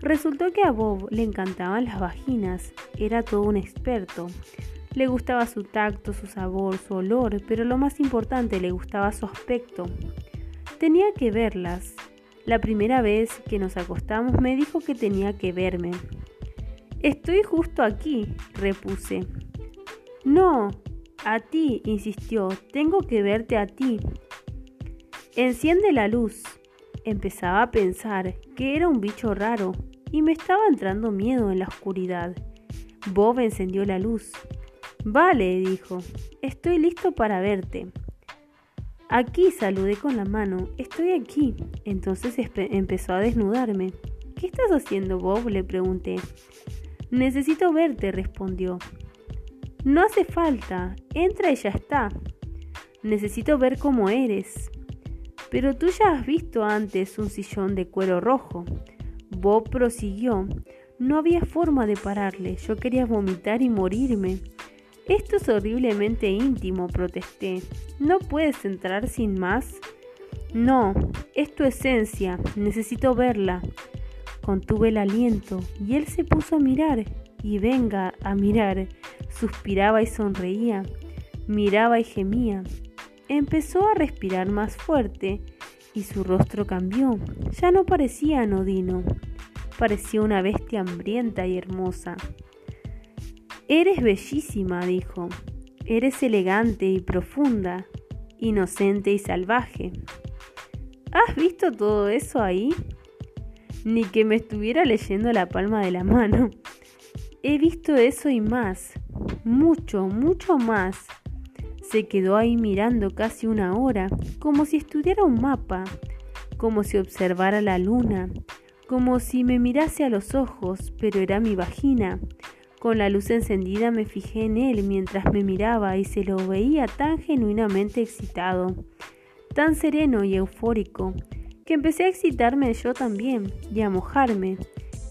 Resultó que a Bob le encantaban las vaginas, era todo un experto. Le gustaba su tacto, su sabor, su olor, pero lo más importante, le gustaba su aspecto. Tenía que verlas. La primera vez que nos acostamos me dijo que tenía que verme. Estoy justo aquí, repuse. No, a ti, insistió, tengo que verte a ti. Enciende la luz. Empezaba a pensar que era un bicho raro y me estaba entrando miedo en la oscuridad. Bob encendió la luz. Vale, dijo, estoy listo para verte. Aquí saludé con la mano. Estoy aquí. Entonces empezó a desnudarme. ¿Qué estás haciendo, Bob? le pregunté. Necesito verte, respondió. No hace falta. Entra y ya está. Necesito ver cómo eres. Pero tú ya has visto antes un sillón de cuero rojo. Bob prosiguió. No había forma de pararle. Yo quería vomitar y morirme. Esto es horriblemente íntimo, protesté. ¿No puedes entrar sin más? No, es tu esencia. Necesito verla. Contuve el aliento y él se puso a mirar. Y venga a mirar. Suspiraba y sonreía. Miraba y gemía. Empezó a respirar más fuerte y su rostro cambió. Ya no parecía anodino, parecía una bestia hambrienta y hermosa. Eres bellísima, dijo. Eres elegante y profunda, inocente y salvaje. ¿Has visto todo eso ahí? Ni que me estuviera leyendo la palma de la mano. He visto eso y más, mucho, mucho más. Se quedó ahí mirando casi una hora, como si estudiara un mapa, como si observara la luna, como si me mirase a los ojos, pero era mi vagina. Con la luz encendida me fijé en él mientras me miraba y se lo veía tan genuinamente excitado, tan sereno y eufórico, que empecé a excitarme yo también y a mojarme.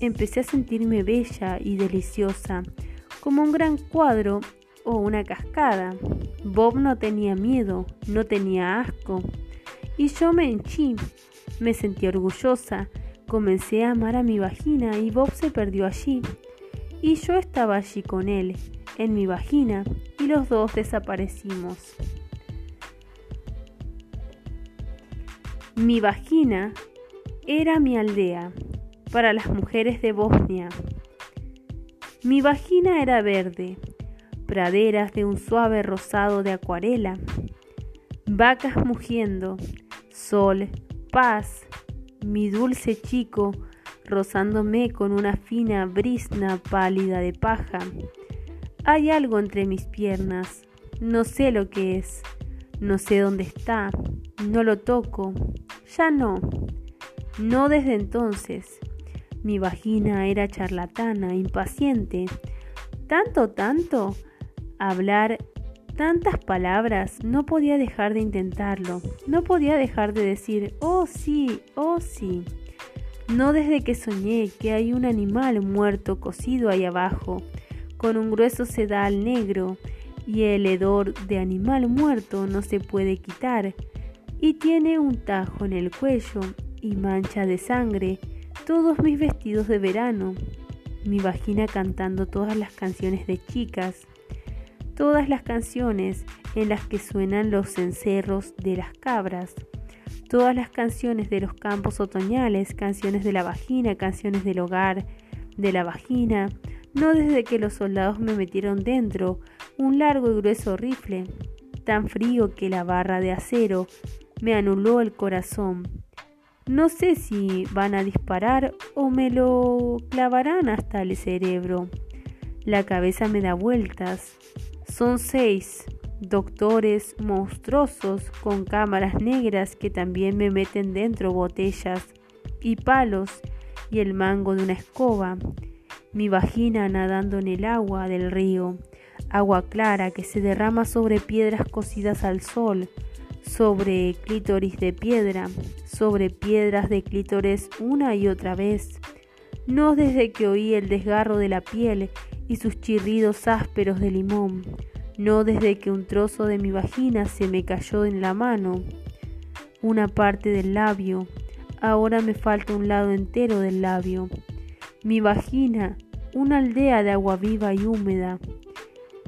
Empecé a sentirme bella y deliciosa, como un gran cuadro o una cascada. Bob no tenía miedo, no tenía asco. Y yo me henchí, me sentí orgullosa, comencé a amar a mi vagina y Bob se perdió allí. Y yo estaba allí con él, en mi vagina, y los dos desaparecimos. Mi vagina era mi aldea para las mujeres de Bosnia. Mi vagina era verde, praderas de un suave rosado de acuarela, vacas mugiendo, sol, paz, mi dulce chico rozándome con una fina brisna pálida de paja. Hay algo entre mis piernas, no sé lo que es, no sé dónde está, no lo toco, ya no, no desde entonces. Mi vagina era charlatana, impaciente, tanto, tanto, hablar tantas palabras, no podía dejar de intentarlo, no podía dejar de decir, oh sí, oh sí. No desde que soñé que hay un animal muerto cocido ahí abajo, con un grueso sedal negro, y el hedor de animal muerto no se puede quitar, y tiene un tajo en el cuello y mancha de sangre todos mis vestidos de verano, mi vagina cantando todas las canciones de chicas, todas las canciones en las que suenan los cencerros de las cabras, todas las canciones de los campos otoñales, canciones de la vagina, canciones del hogar, de la vagina, no desde que los soldados me metieron dentro un largo y grueso rifle, tan frío que la barra de acero me anuló el corazón. No sé si van a disparar o me lo clavarán hasta el cerebro. La cabeza me da vueltas, son seis doctores monstruosos con cámaras negras que también me meten dentro botellas y palos y el mango de una escoba. Mi vagina nadando en el agua del río, agua clara que se derrama sobre piedras cocidas al sol, sobre clítoris de piedra, sobre piedras de clítores una y otra vez. No desde que oí el desgarro de la piel y sus chirridos ásperos de limón, no desde que un trozo de mi vagina se me cayó en la mano, una parte del labio, ahora me falta un lado entero del labio. Mi vagina, una aldea de agua viva y húmeda.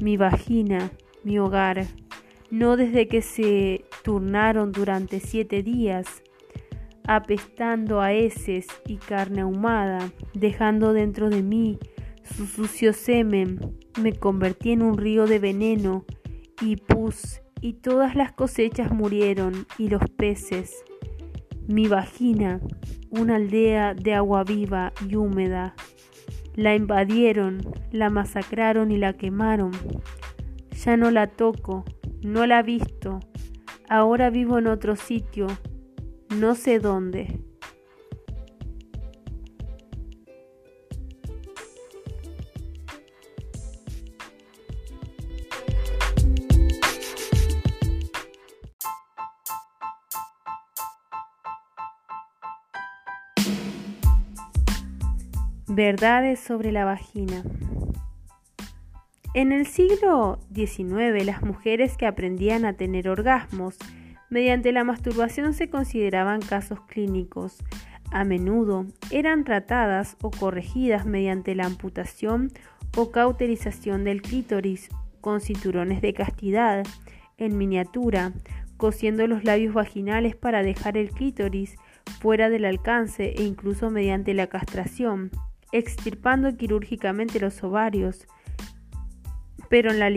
Mi vagina, mi hogar, no desde que se turnaron durante siete días, apestando a heces y carne ahumada, dejando dentro de mí su sucio semen, me convertí en un río de veneno y pus, y todas las cosechas murieron, y los peces. Mi vagina, una aldea de agua viva y húmeda, la invadieron, la masacraron y la quemaron. Ya no la toco, no la visto, Ahora vivo en otro sitio, no sé dónde. Verdades sobre la vagina. En el siglo XIX, las mujeres que aprendían a tener orgasmos mediante la masturbación se consideraban casos clínicos. A menudo eran tratadas o corregidas mediante la amputación o cauterización del clítoris con cinturones de castidad en miniatura, cosiendo los labios vaginales para dejar el clítoris fuera del alcance e incluso mediante la castración, extirpando quirúrgicamente los ovarios, pero en la,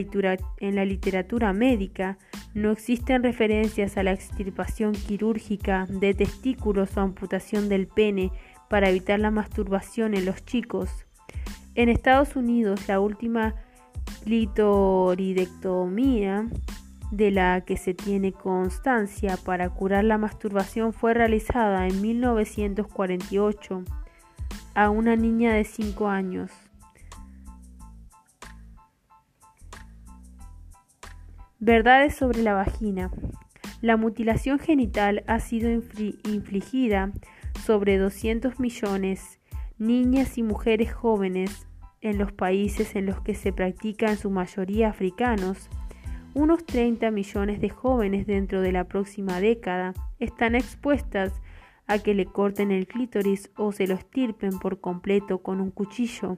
literatura, médica no existen referencias a la extirpación quirúrgica de testículos o amputación del pene para evitar la masturbación en los chicos. En Estados Unidos, la última clitoridectomía de la que se tiene constancia para curar la masturbación fue realizada en 1948 a una niña de 5 años. Verdades sobre la vagina. La mutilación genital ha sido infligida sobre 200 millones niñas y mujeres jóvenes en los países en los que se practica en su mayoría africanos. Unos 30 millones de jóvenes dentro de la próxima década están expuestas a que le corten el clítoris o se lo estirpen por completo con un cuchillo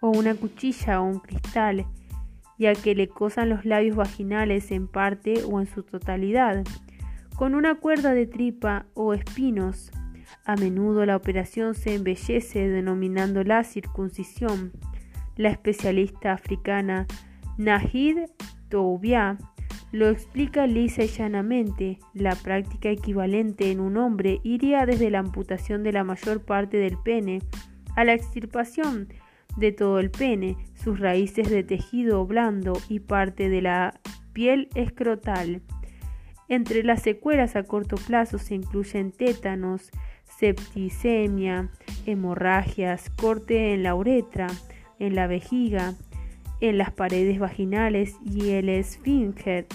o una cuchilla o un cristal y a que le cosan los labios vaginales en parte o en su totalidad, con una cuerda de tripa o espinos. A menudo la operación se embellece denominándola circuncisión. La especialista africana Nahid Toubia lo explica lisa y llanamente. La práctica equivalente en un hombre iría desde la amputación de la mayor parte del pene a la extirpación de todo el pene, sus raíces de tejido blando y parte de la piel escrotal. Entre las secuelas a corto plazo se incluyen tétanos, septicemia, hemorragias, corte en la uretra, en la vejiga, en las paredes vaginales y el esfínter,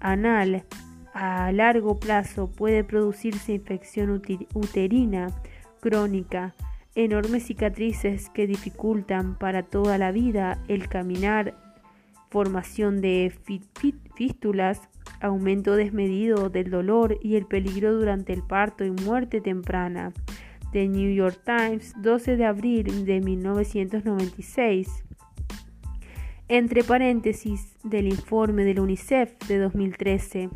anal. A largo plazo puede producirse infección uterina crónica, enormes cicatrices que dificultan para toda la vida el caminar, formación de fístulas, aumento desmedido del dolor y el peligro durante el parto y muerte temprana. The New York Times, 12 de abril de 1996. Entre paréntesis del informe del UNICEF de 2013.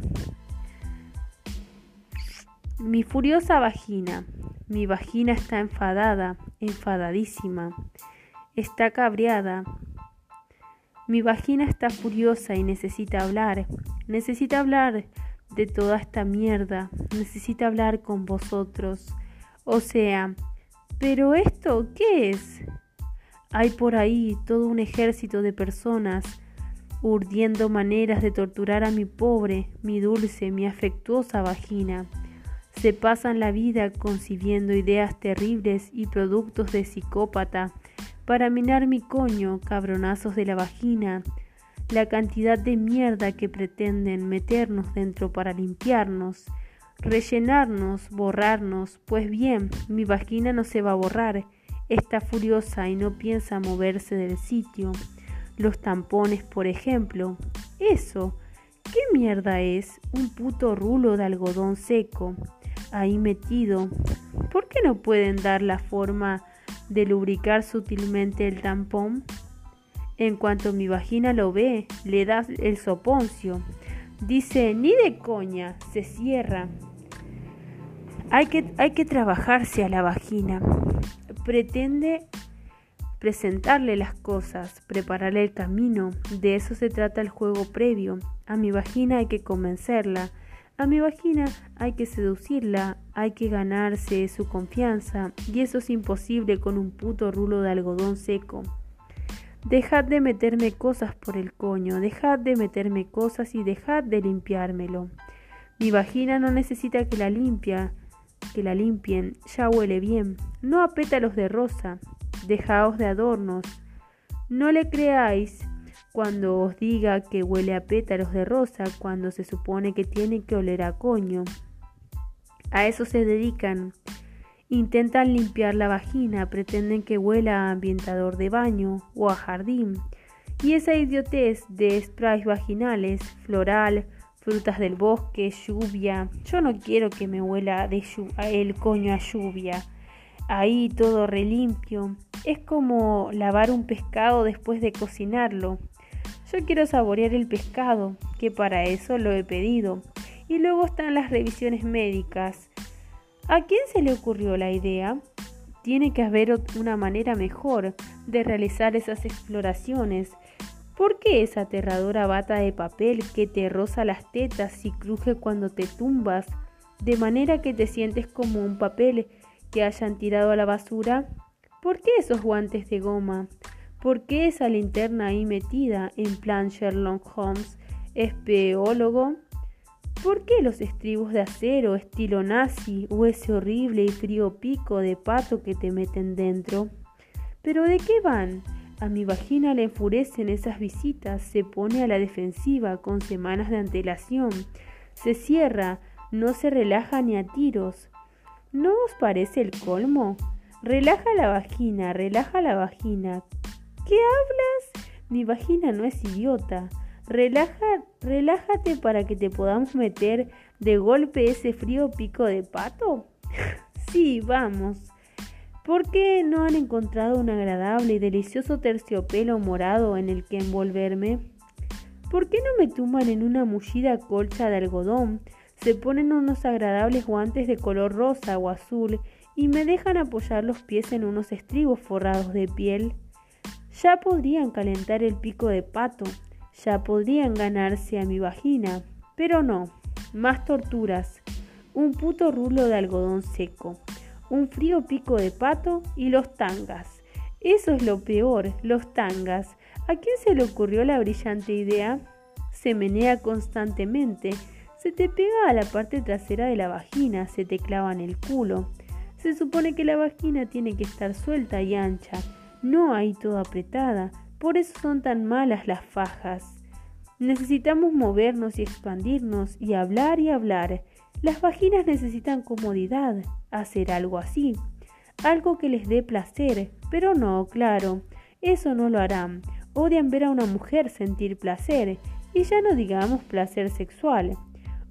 Mi furiosa vagina. Mi vagina está enfadada, enfadadísima. Está cabreada. Mi vagina está furiosa y necesita hablar. Necesita hablar de toda esta mierda. Necesita hablar con vosotros. O sea, ¿pero esto qué es? Hay por ahí todo un ejército de personas urdiendo maneras de torturar a mi pobre, mi dulce, mi afectuosa vagina se pasan la vida concibiendo ideas terribles y productos de psicópata para minar mi coño, cabronazos de la vagina, la cantidad de mierda que pretenden meternos dentro para limpiarnos, rellenarnos, borrarnos, pues bien, mi vagina no se va a borrar, está furiosa y no piensa moverse del sitio. Los tampones, por ejemplo, eso, ¿qué mierda es? Un puto rulo de algodón seco ahí metido. ¿Por qué no pueden dar la forma de lubricar sutilmente el tampón? En cuanto mi vagina lo ve, le da el soponcio. Dice, ni de coña, se cierra. Hay que, hay que trabajarse a la vagina. Pretende presentarle las cosas, prepararle el camino. De eso se trata el juego previo. A mi vagina hay que convencerla a mi vagina hay que seducirla, hay que ganarse su confianza, y eso es imposible con un puto rulo de algodón seco. Dejad de meterme cosas por el coño, dejad de meterme cosas y dejad de limpiármelo. Mi vagina no necesita que la limpia, que la limpien, ya huele bien. No a pétalos de rosa, dejaos de adornos. No le creáis cuando os diga que huele a pétalos de rosa cuando se supone que tiene que oler a coño. A eso se dedican. Intentan limpiar la vagina, pretenden que huela a ambientador de baño o a jardín. Y esa idiotez de sprays vaginales, floral, frutas del bosque, lluvia. Yo no quiero que me huela de el coño a lluvia. Ahí todo relimpio. Es como lavar un pescado después de cocinarlo. Yo quiero saborear el pescado, que para eso lo he pedido. Y luego están las revisiones médicas. ¿A quién se le ocurrió la idea? Tiene que haber una manera mejor de realizar esas exploraciones. ¿Por qué esa aterradora bata de papel que te roza las tetas y cruje cuando te tumbas, de manera que te sientes como un papel que hayan tirado a la basura? ¿Por qué esos guantes de goma? ¿Por qué esa linterna ahí metida en plan Sherlock Holmes, espeólogo? ¿Por qué los estribos de acero estilo nazi o ese horrible y frío pico de pato que te meten dentro? ¿Pero de qué van? A mi vagina le enfurecen esas visitas, se pone a la defensiva con semanas de antelación, se cierra, no se relaja ni a tiros. ¿No os parece el colmo? Relaja la vagina, relaja la vagina. ¿Qué hablas? Mi vagina no es idiota. Relaja, relájate para que te podamos meter de golpe ese frío pico de pato. (laughs) sí, vamos. ¿Por qué no han encontrado un agradable y delicioso terciopelo morado en el que envolverme? ¿Por qué no me tumban en una mullida colcha de algodón, se ponen unos agradables guantes de color rosa o azul y me dejan apoyar los pies en unos estribos forrados de piel? Ya podrían calentar el pico de pato, ya podrían ganarse a mi vagina, pero no, más torturas, un puto rulo de algodón seco, un frío pico de pato y los tangas. Eso es lo peor, los tangas. ¿A quién se le ocurrió la brillante idea? Se menea constantemente, se te pega a la parte trasera de la vagina, se te clava en el culo. Se supone que la vagina tiene que estar suelta y ancha, no ahí toda apretada. Por eso son tan malas las fajas. Necesitamos movernos y expandirnos y hablar y hablar. Las vaginas necesitan comodidad, hacer algo así, algo que les dé placer, pero no, claro, eso no lo harán. Odian ver a una mujer sentir placer, y ya no digamos placer sexual.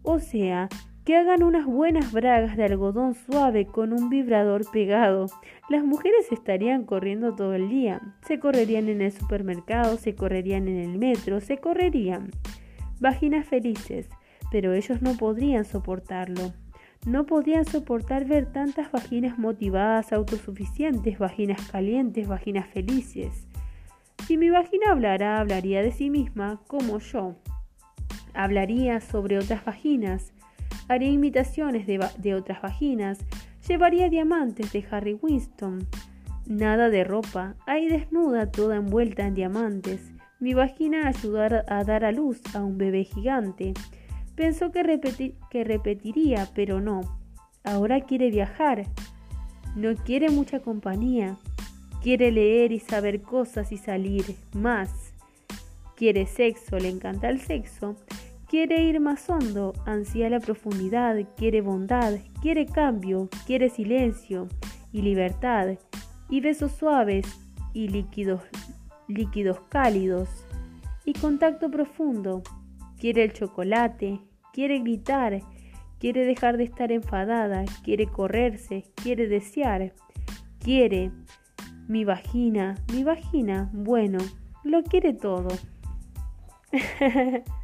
O sea, que hagan unas buenas bragas de algodón suave con un vibrador pegado. Las mujeres estarían corriendo todo el día. Se correrían en el supermercado, se correrían en el metro, se correrían. Vaginas felices, pero ellos no podrían soportarlo. No podrían soportar ver tantas vaginas motivadas, autosuficientes, vaginas calientes, vaginas felices. Si mi vagina hablara, hablaría de sí misma como yo. Hablaría sobre otras vaginas haría imitaciones de, otras vaginas, llevaría diamantes de Harry Winston. Nada de ropa, ahí desnuda toda envuelta en diamantes. Mi vagina ayudar a dar a luz a un bebé gigante. Pensó que, que repetiría, pero no. Ahora quiere viajar. No quiere mucha compañía. Quiere leer y saber cosas y salir más. Quiere sexo, le encanta el sexo Quiere ir más hondo, ansía la profundidad, quiere bondad, quiere cambio, quiere silencio y libertad, y besos suaves y líquidos, líquidos cálidos, y contacto profundo. Quiere el chocolate, quiere gritar, quiere dejar de estar enfadada, quiere correrse, quiere desear, quiere mi vagina, mi vagina, bueno, lo quiere todo. (laughs)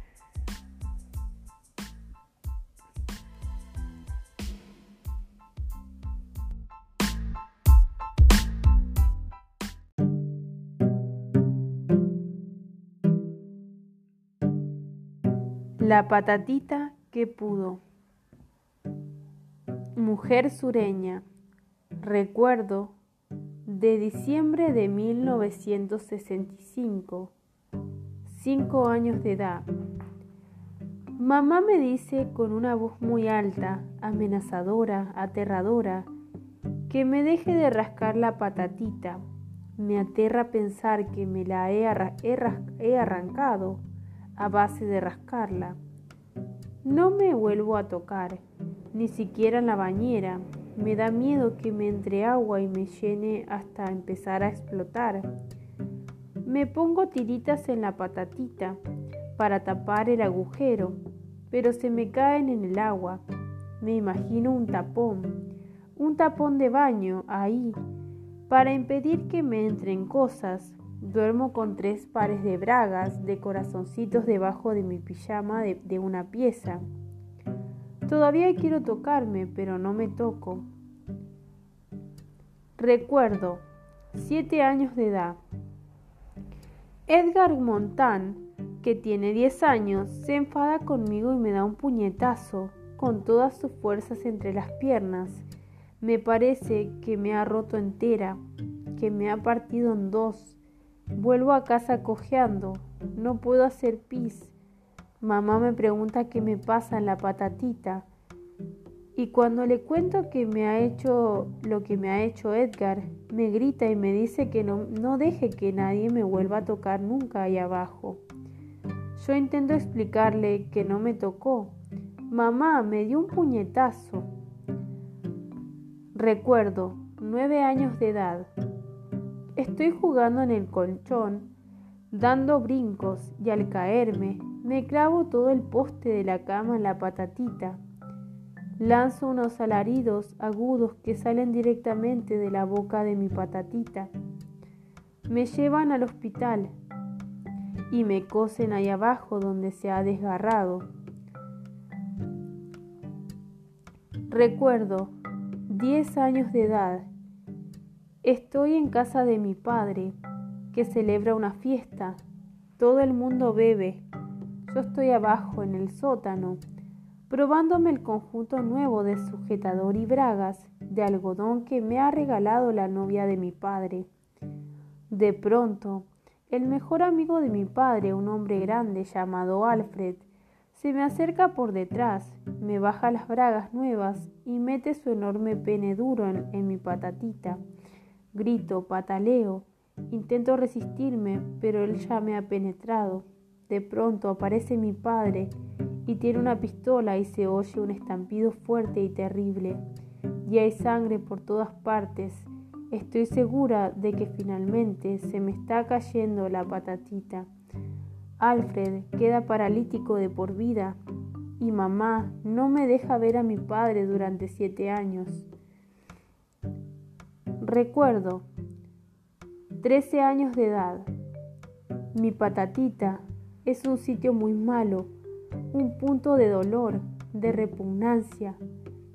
La patatita que pudo. Mujer sureña. Recuerdo de diciembre de 1965, cinco años de edad. Mamá me dice con una voz muy alta, amenazadora, aterradora, que me deje de rascar la patatita. Me aterra pensar que me la he, he arrancado a base de rascarla. No me vuelvo a tocar, ni siquiera en la bañera. Me da miedo que me entre agua y me llene hasta empezar a explotar. Me pongo tiritas en la patatita para tapar el agujero, pero se me caen en el agua. Me imagino un tapón, un tapón de baño ahí, para impedir que me entren cosas. Duermo con tres pares de bragas de corazoncitos debajo de mi pijama de, una pieza. Todavía quiero tocarme, pero no me toco. Recuerdo, siete años de edad. Edgar Montán, que tiene diez años, se enfada conmigo y me da un puñetazo con todas sus fuerzas entre las piernas. Me parece que me ha roto entera, que me ha partido en dos. Vuelvo a casa cojeando, no puedo hacer pis. Mamá me pregunta qué me pasa en la patatita. Y cuando le cuento que me ha hecho lo que me ha hecho Edgar, me grita y me dice que no, no deje que nadie me vuelva a tocar nunca ahí abajo. Yo intento explicarle que no me tocó. Mamá me dio un puñetazo. Recuerdo, nueve años de edad. Estoy jugando en el colchón, dando brincos y al caerme me clavo todo el poste de la cama en la patatita. Lanzo unos alaridos agudos que salen directamente de la boca de mi patatita. Me llevan al hospital y me cosen ahí abajo donde se ha desgarrado. Recuerdo, 10 años de edad. Estoy en casa de mi padre, que celebra una fiesta. Todo el mundo bebe, yo estoy abajo en el sótano, probándome el conjunto nuevo de sujetador y bragas de algodón que me ha regalado la novia de mi padre. De pronto, el mejor amigo de mi padre, un hombre grande llamado Alfred, se me acerca por detrás, me baja las bragas nuevas y mete su enorme pene duro en, en mi patatita. Grito, pataleo, intento resistirme, pero él ya me ha penetrado. De pronto aparece mi padre y tiene una pistola y se oye un estampido fuerte y terrible. Y hay sangre por todas partes. Estoy segura de que finalmente se me está cayendo la patatita. Alfred queda paralítico de por vida y mamá no me deja ver a mi padre durante siete años. Recuerdo, 13 años de edad. Mi patatita es un sitio muy malo, un punto de dolor, de repugnancia,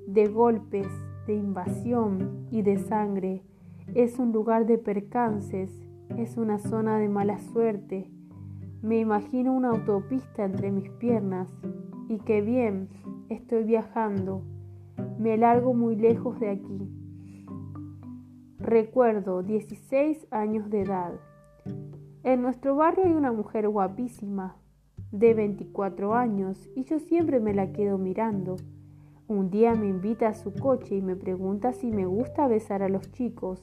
de golpes, de invasión y de sangre. Es un lugar de percances, es una zona de mala suerte. Me imagino una autopista entre mis piernas y qué bien, estoy viajando. Me largo muy lejos de aquí. Recuerdo 16 años de edad. En nuestro barrio hay una mujer guapísima, de 24 años, y yo siempre me la quedo mirando. Un día me invita a su coche y me pregunta si me gusta besar a los chicos.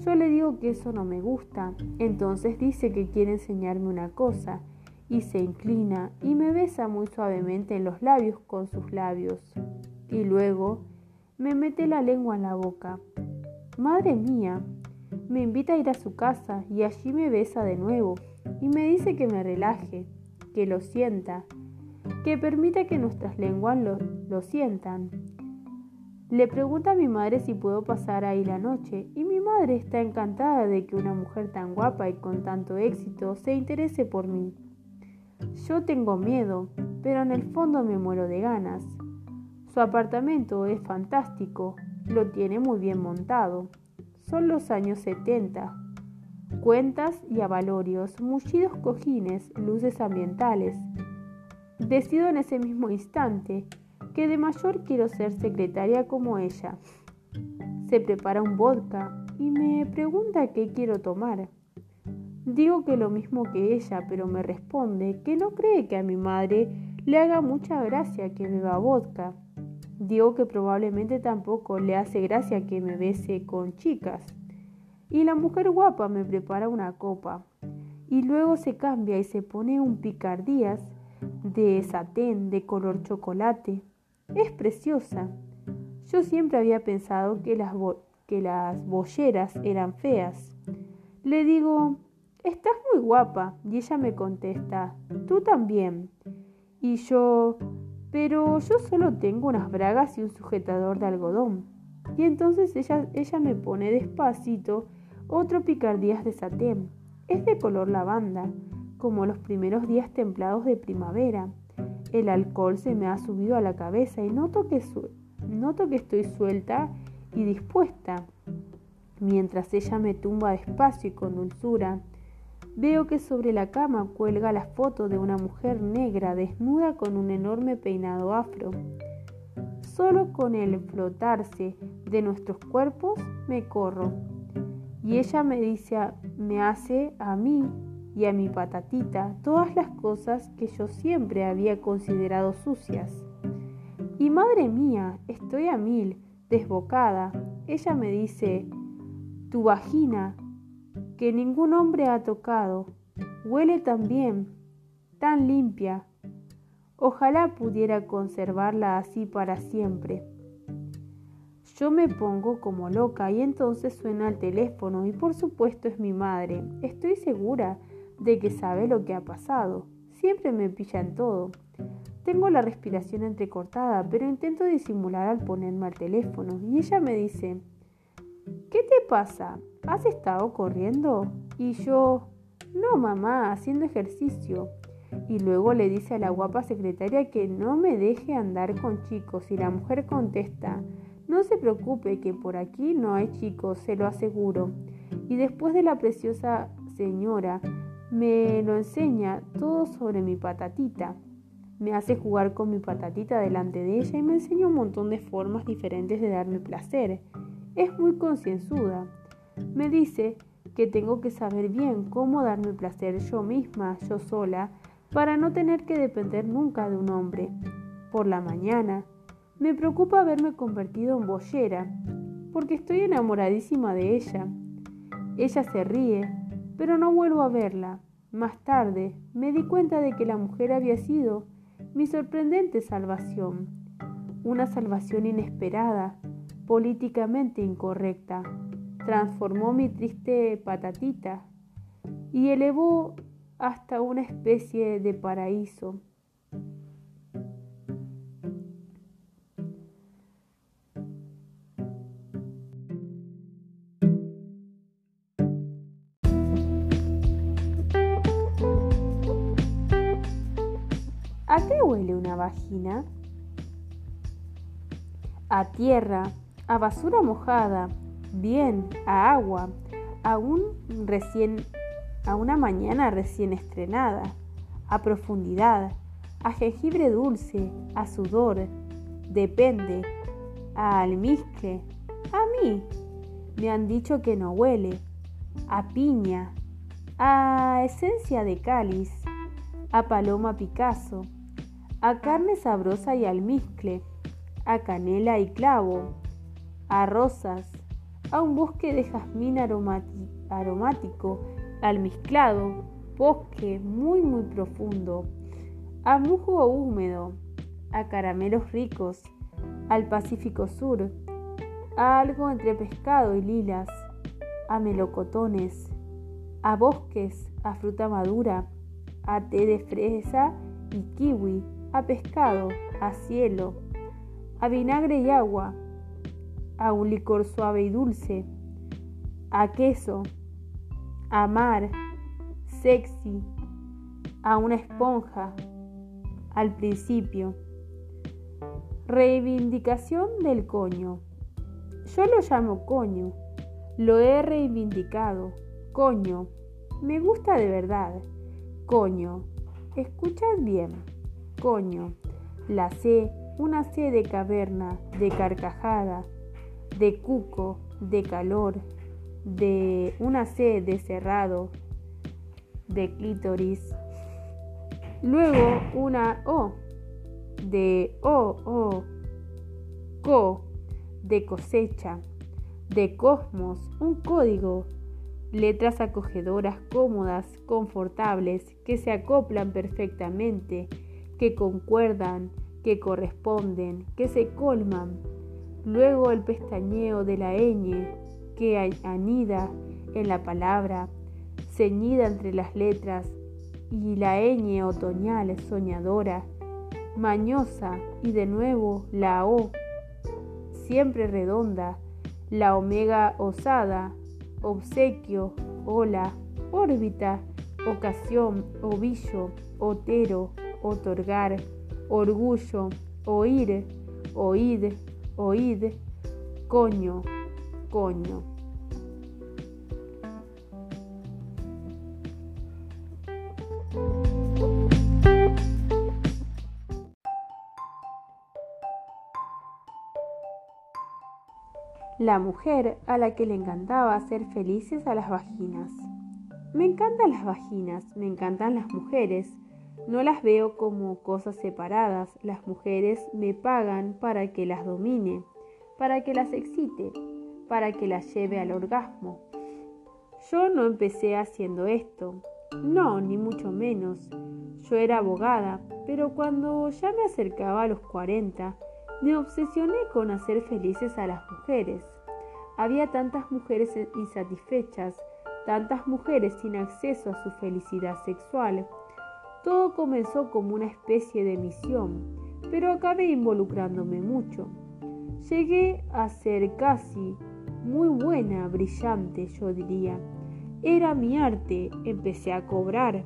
Yo le digo que eso no me gusta, entonces dice que quiere enseñarme una cosa, y se inclina y me besa muy suavemente en los labios con sus labios, y luego me mete la lengua en la boca. Madre mía, me invita a ir a su casa y allí me besa de nuevo y me dice que me relaje, que lo sienta, que permita que nuestras lenguas lo, lo sientan. Le pregunta a mi madre si puedo pasar ahí la noche y mi madre está encantada de que una mujer tan guapa y con tanto éxito se interese por mí. Yo tengo miedo, pero en el fondo me muero de ganas. Su apartamento es fantástico, lo tiene muy bien montado. Son los años 70. Cuentas y avalorios, mullidos cojines, luces ambientales. Decido en ese mismo instante que de mayor quiero ser secretaria como ella. Se prepara un vodka y me pregunta qué quiero tomar. Digo que lo mismo que ella, pero me responde que no cree que a mi madre le haga mucha gracia que beba vodka. Digo que probablemente tampoco le hace gracia que me bese con chicas. Y la mujer guapa me prepara una copa. Y luego se cambia y se pone un picardías de satén de color chocolate. Es preciosa. Yo siempre había pensado que las, que las bolleras eran feas. Le digo, estás muy guapa. Y ella me contesta, tú también. Y yo, pero yo solo tengo unas bragas y un sujetador de algodón. Y entonces ella, ella me pone despacito otro picardías de satén. Es de color lavanda, como los primeros días templados de primavera. El alcohol se me ha subido a la cabeza y noto que, noto que estoy suelta y dispuesta. Mientras ella me tumba despacio y con dulzura, veo que sobre la cama cuelga la foto de una mujer negra desnuda con un enorme peinado afro. Solo con el flotarse de nuestros cuerpos me corro. Y ella me dice, me hace a mí y a mi patatita todas las cosas que yo siempre había considerado sucias. Y madre mía, estoy a mil, desbocada. Ella me dice, tu vagina, que ningún hombre ha tocado, huele tan bien, tan limpia. Ojalá pudiera conservarla así para siempre. Yo me pongo como loca y entonces suena el teléfono y por supuesto es mi madre. Estoy segura de que sabe lo que ha pasado. Siempre me pilla en todo. Tengo la respiración entrecortada, pero intento disimular al ponerme al teléfono y ella me dice, ¿qué te pasa? ¿Has estado corriendo? Y yo, no mamá, haciendo ejercicio. Y luego le dice a la guapa secretaria que no me deje andar con chicos y la mujer contesta, no se preocupe que por aquí no hay chicos, se lo aseguro. Y después de la preciosa señora me lo enseña todo sobre mi patatita. Me hace jugar con mi patatita delante de ella y me enseña un montón de formas diferentes de darme placer. Es muy concienzuda. Me dice que tengo que saber bien cómo darme placer yo misma, yo sola, para no tener que depender nunca de un hombre. Por la mañana, me preocupa haberme convertido en boyera, porque estoy enamoradísima de ella. Ella se ríe, pero no vuelvo a verla. Más tarde me di cuenta de que la mujer había sido mi sorprendente salvación, una salvación inesperada, políticamente incorrecta. Transformó mi triste patatita y elevó hasta una especie de paraíso. ¿A qué huele una vagina? A tierra, a basura mojada, bien, a agua, a recién a una mañana recién estrenada, a profundidad, a jengibre dulce, a sudor, depende, a almizcle, a mí. Me han dicho que no huele, a piña, a esencia de cáliz, a paloma Picasso, a carne sabrosa y almizcle, a canela y clavo, a rosas, a un bosque de jazmín aromático, almizclado, bosque muy muy profundo, a musgo húmedo, a caramelos ricos, al Pacífico Sur, a algo entre pescado y lilas, a melocotones, a bosques, a fruta madura, a té de fresa y kiwi, a pescado, a cielo, a vinagre y agua, a un licor suave y dulce, a queso, a mar, sexy, a una esponja, al principio. Reivindicación del coño. Yo lo llamo coño, lo he reivindicado, coño, me gusta de verdad, coño, escuchad bien. Coño, la C, una C de caverna, de carcajada, de cuco, de calor, de una C de cerrado de clítoris, luego una O de O, O, Co de cosecha, de cosmos, un código, letras acogedoras, cómodas, confortables, que se acoplan perfectamente, que concuerdan, que corresponden, que se colman. Luego el pestañeo de la ñ que anida en la palabra, ceñida entre las letras, y la ñ otoñal soñadora, mañosa, y de nuevo la O, siempre redonda, la omega osada, obsequio, ola, órbita, ocasión, ovillo, otero, otorgar, orgullo, oír, oíd, oíd, coño, coño. La mujer a la que le encantaba hacer felices a las vaginas. Me encantan las vaginas, me encantan las mujeres, no las veo como cosas separadas. Las mujeres me pagan para que las domine, para que las excite, para que las lleve al orgasmo. Yo no empecé haciendo esto. No, ni mucho menos. Yo era abogada, pero cuando ya me acercaba a los 40, me obsesioné con hacer felices a las mujeres. Había tantas mujeres insatisfechas, tantas mujeres sin acceso a su felicidad sexual, todo comenzó como una especie de misión, pero acabé involucrándome mucho. Llegué a ser casi muy buena, brillante, yo diría. Era mi arte, empecé a cobrar.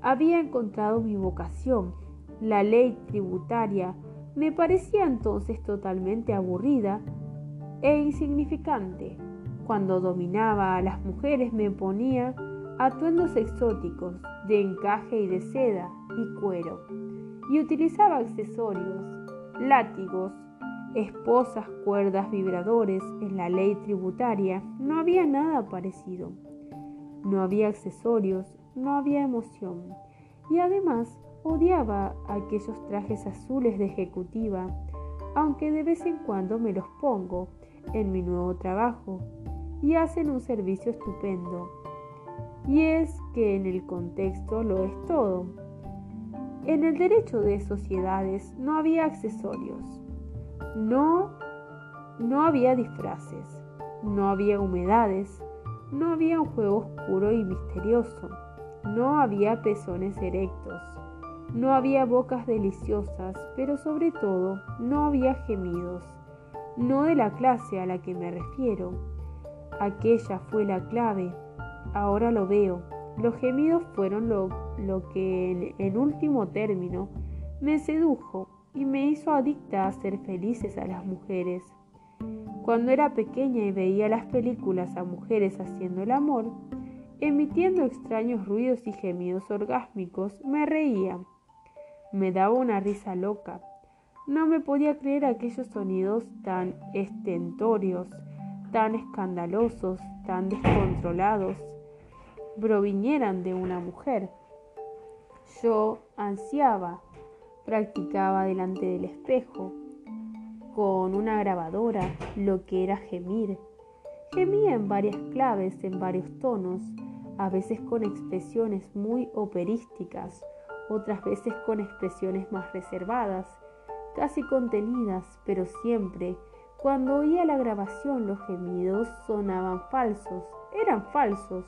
Había encontrado mi vocación. La ley tributaria me parecía entonces totalmente aburrida e insignificante. Cuando dominaba a las mujeres me ponía atuendos exóticos de encaje y de seda y cuero, y utilizaba accesorios, látigos, esposas, cuerdas, vibradores. En la ley tributaria no había nada parecido. No había accesorios, no había emoción. Y además odiaba aquellos trajes azules de ejecutiva, aunque de vez en cuando me los pongo en mi nuevo trabajo y hacen un servicio estupendo y es que en el contexto lo es todo. En el derecho de sociedades no había accesorios, no, no había disfraces, no había humedades, no había un juego oscuro y misterioso, no había pezones erectos, no había bocas deliciosas, pero sobre todo no había gemidos, no de la clase a la que me refiero. Aquella fue la clave Ahora lo veo. Los gemidos fueron lo, que en, último término me sedujo y me hizo adicta a ser felices a las mujeres. Cuando era pequeña y veía las películas a mujeres haciendo el amor, emitiendo extraños ruidos y gemidos orgásmicos, me reía. Me daba una risa loca. No me podía creer aquellos sonidos tan estentorios, tan escandalosos, tan descontrolados provinieran de una mujer. Yo ansiaba, practicaba delante del espejo, con una grabadora, lo que era gemir. Gemía en varias claves, en varios tonos, a veces con expresiones muy operísticas, otras veces con expresiones más reservadas, casi contenidas, pero siempre, cuando oía la grabación, los gemidos sonaban falsos, eran falsos,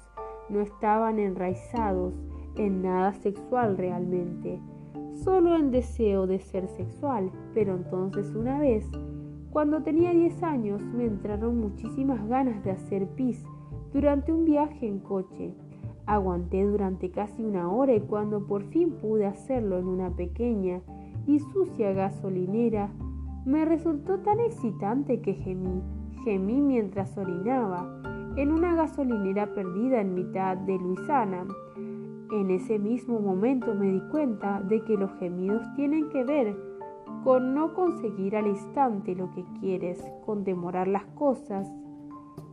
no estaban enraizados en nada sexual realmente, solo en deseo de ser sexual. Pero entonces una vez, cuando tenía 10 años, me entraron muchísimas ganas de hacer pis durante un viaje en coche. Aguanté durante casi una hora y cuando por fin pude hacerlo en una pequeña y sucia gasolinera, me resultó tan excitante que gemí, gemí mientras orinaba en una gasolinera perdida en mitad de Luisiana. En ese mismo momento me di cuenta de que los gemidos tienen que ver con no conseguir al instante lo que quieres, con demorar las cosas,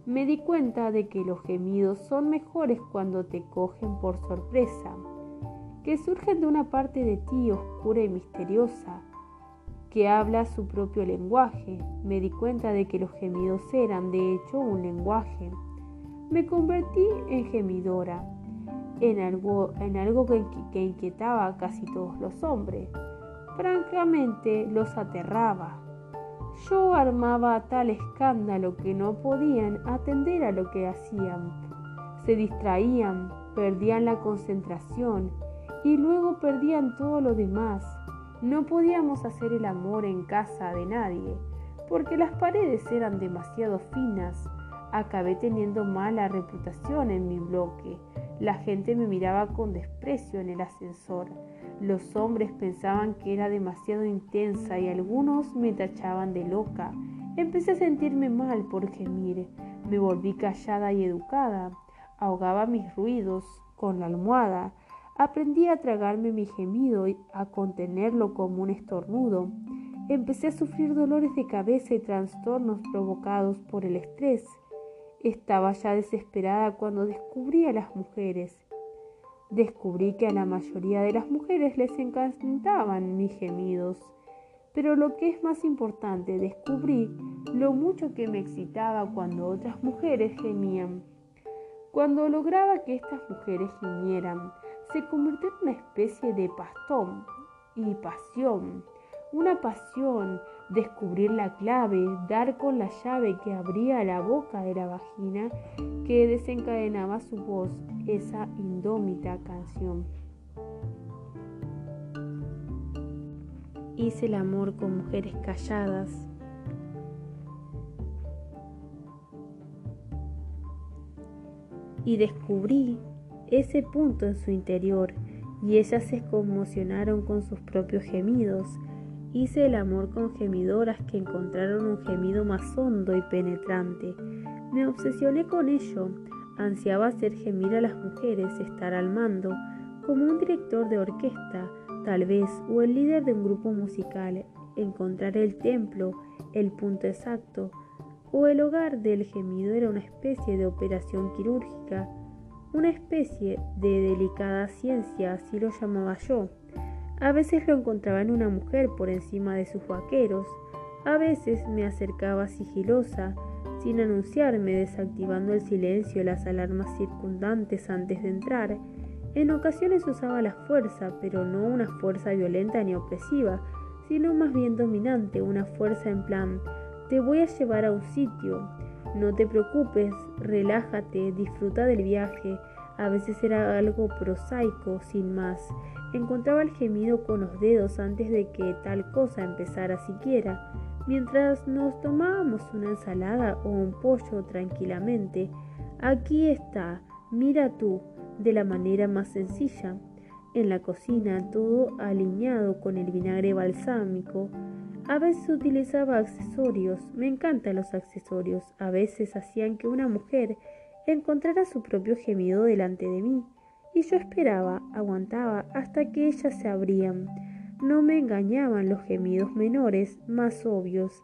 Me di cuenta de que los gemidos son mejores cuando te cogen por sorpresa, que surgen de una parte de ti oscura y misteriosa, que habla su propio lenguaje. Me di cuenta de que los gemidos eran, de hecho, un lenguaje. Me convertí en gemidora, en algo, en algo que, que inquietaba a casi todos los hombres. Francamente, los aterraba. Yo armaba tal escándalo que no podían atender a lo que hacían. Se distraían, perdían la concentración y luego perdían todo lo demás. No podíamos hacer el amor en casa de nadie, porque las paredes eran demasiado finas. Acabé teniendo mala reputación en mi bloque. La gente me miraba con desprecio en el ascensor. Los hombres pensaban que era demasiado intensa y algunos me tachaban de loca. Empecé a sentirme mal por gemir. Me volví callada y educada. Ahogaba mis ruidos con la almohada. Aprendí a tragarme mi gemido y a contenerlo como un estornudo. Empecé a sufrir dolores de cabeza y trastornos provocados por el estrés. Estaba ya desesperada cuando descubrí a las mujeres. Descubrí que a la mayoría de las mujeres les encantaban mis gemidos. Pero lo que es más importante, descubrí lo mucho que me excitaba cuando otras mujeres gemían. Cuando lograba que estas mujeres gimieran, se convirtió en una especie de pastón y pasión, una pasión, descubrir la clave, dar con la llave que abría la boca de la vagina que desencadenaba su voz, esa indómita canción. Hice el amor con mujeres calladas. Y descubrí ese punto en su interior y ellas se conmocionaron con sus propios gemidos Hice el amor con gemidoras que encontraron un gemido más hondo y penetrante. Me obsesioné con ello. Ansiaba hacer gemir a las mujeres, estar al mando, como un director de orquesta, tal vez, o el líder de un grupo musical, encontrar el templo, el punto exacto, o el hogar del gemido era una especie de operación quirúrgica, una especie de delicada ciencia, así lo llamaba yo. A veces lo encontraba en una mujer por encima de sus vaqueros, a veces me acercaba sigilosa, sin anunciarme, desactivando el silencio y las alarmas circundantes antes de entrar. En ocasiones usaba la fuerza, pero no una fuerza violenta ni opresiva, sino más bien dominante, una fuerza en plan, te voy a llevar a un sitio, no te preocupes, relájate, disfruta del viaje. A veces era algo prosaico, sin más. Encontraba el gemido con los dedos antes de que tal cosa empezara siquiera. Mientras nos tomábamos una ensalada o un pollo tranquilamente, aquí está, mira tú, de la manera más sencilla. En la cocina todo alineado con el vinagre balsámico. A veces utilizaba accesorios, me encantan los accesorios, a veces hacían que una mujer encontrara su propio gemido delante de mí y yo esperaba, aguantaba hasta que ellas se abrían. No me engañaban los gemidos menores, más obvios.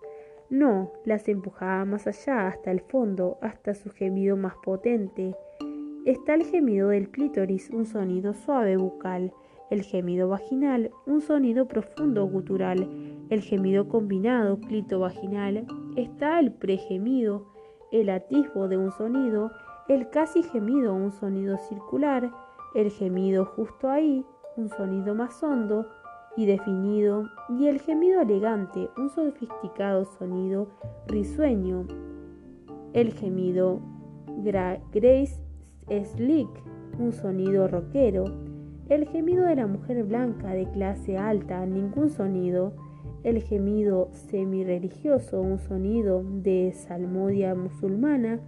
No, las empujaba más allá, hasta el fondo, hasta su gemido más potente. Está el gemido del clítoris, un sonido suave bucal, el gemido vaginal, un sonido profundo gutural, el gemido combinado clito-vaginal, está el pregemido, el atisbo de un sonido, el casi gemido, un sonido circular, el gemido justo ahí, un sonido más hondo y definido, y el gemido elegante, un sofisticado sonido risueño. El gemido Grace Slick, un sonido rockero. El gemido de la mujer blanca de clase alta, ningún sonido. El gemido semi-religioso, un sonido de salmodia musulmana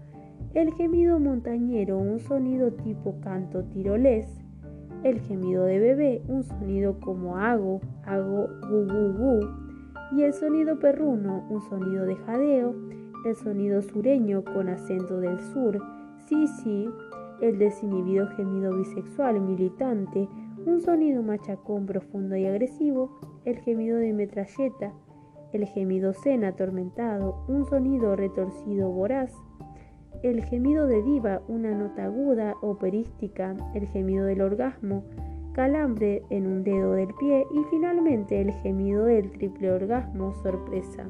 el gemido montañero, un sonido tipo canto tirolés. El gemido de bebé, un sonido como hago, hago, gu, gu, gu. Y el sonido perruno, un sonido de jadeo. El sonido sureño con acento del sur, sí, sí. El desinhibido gemido bisexual militante, un sonido machacón profundo y agresivo. El gemido de metralleta. El gemido zen atormentado, un sonido retorcido voraz el gemido de diva, una nota aguda operística, el gemido del orgasmo, calambre en un dedo del pie y finalmente el gemido del triple orgasmo sorpresa.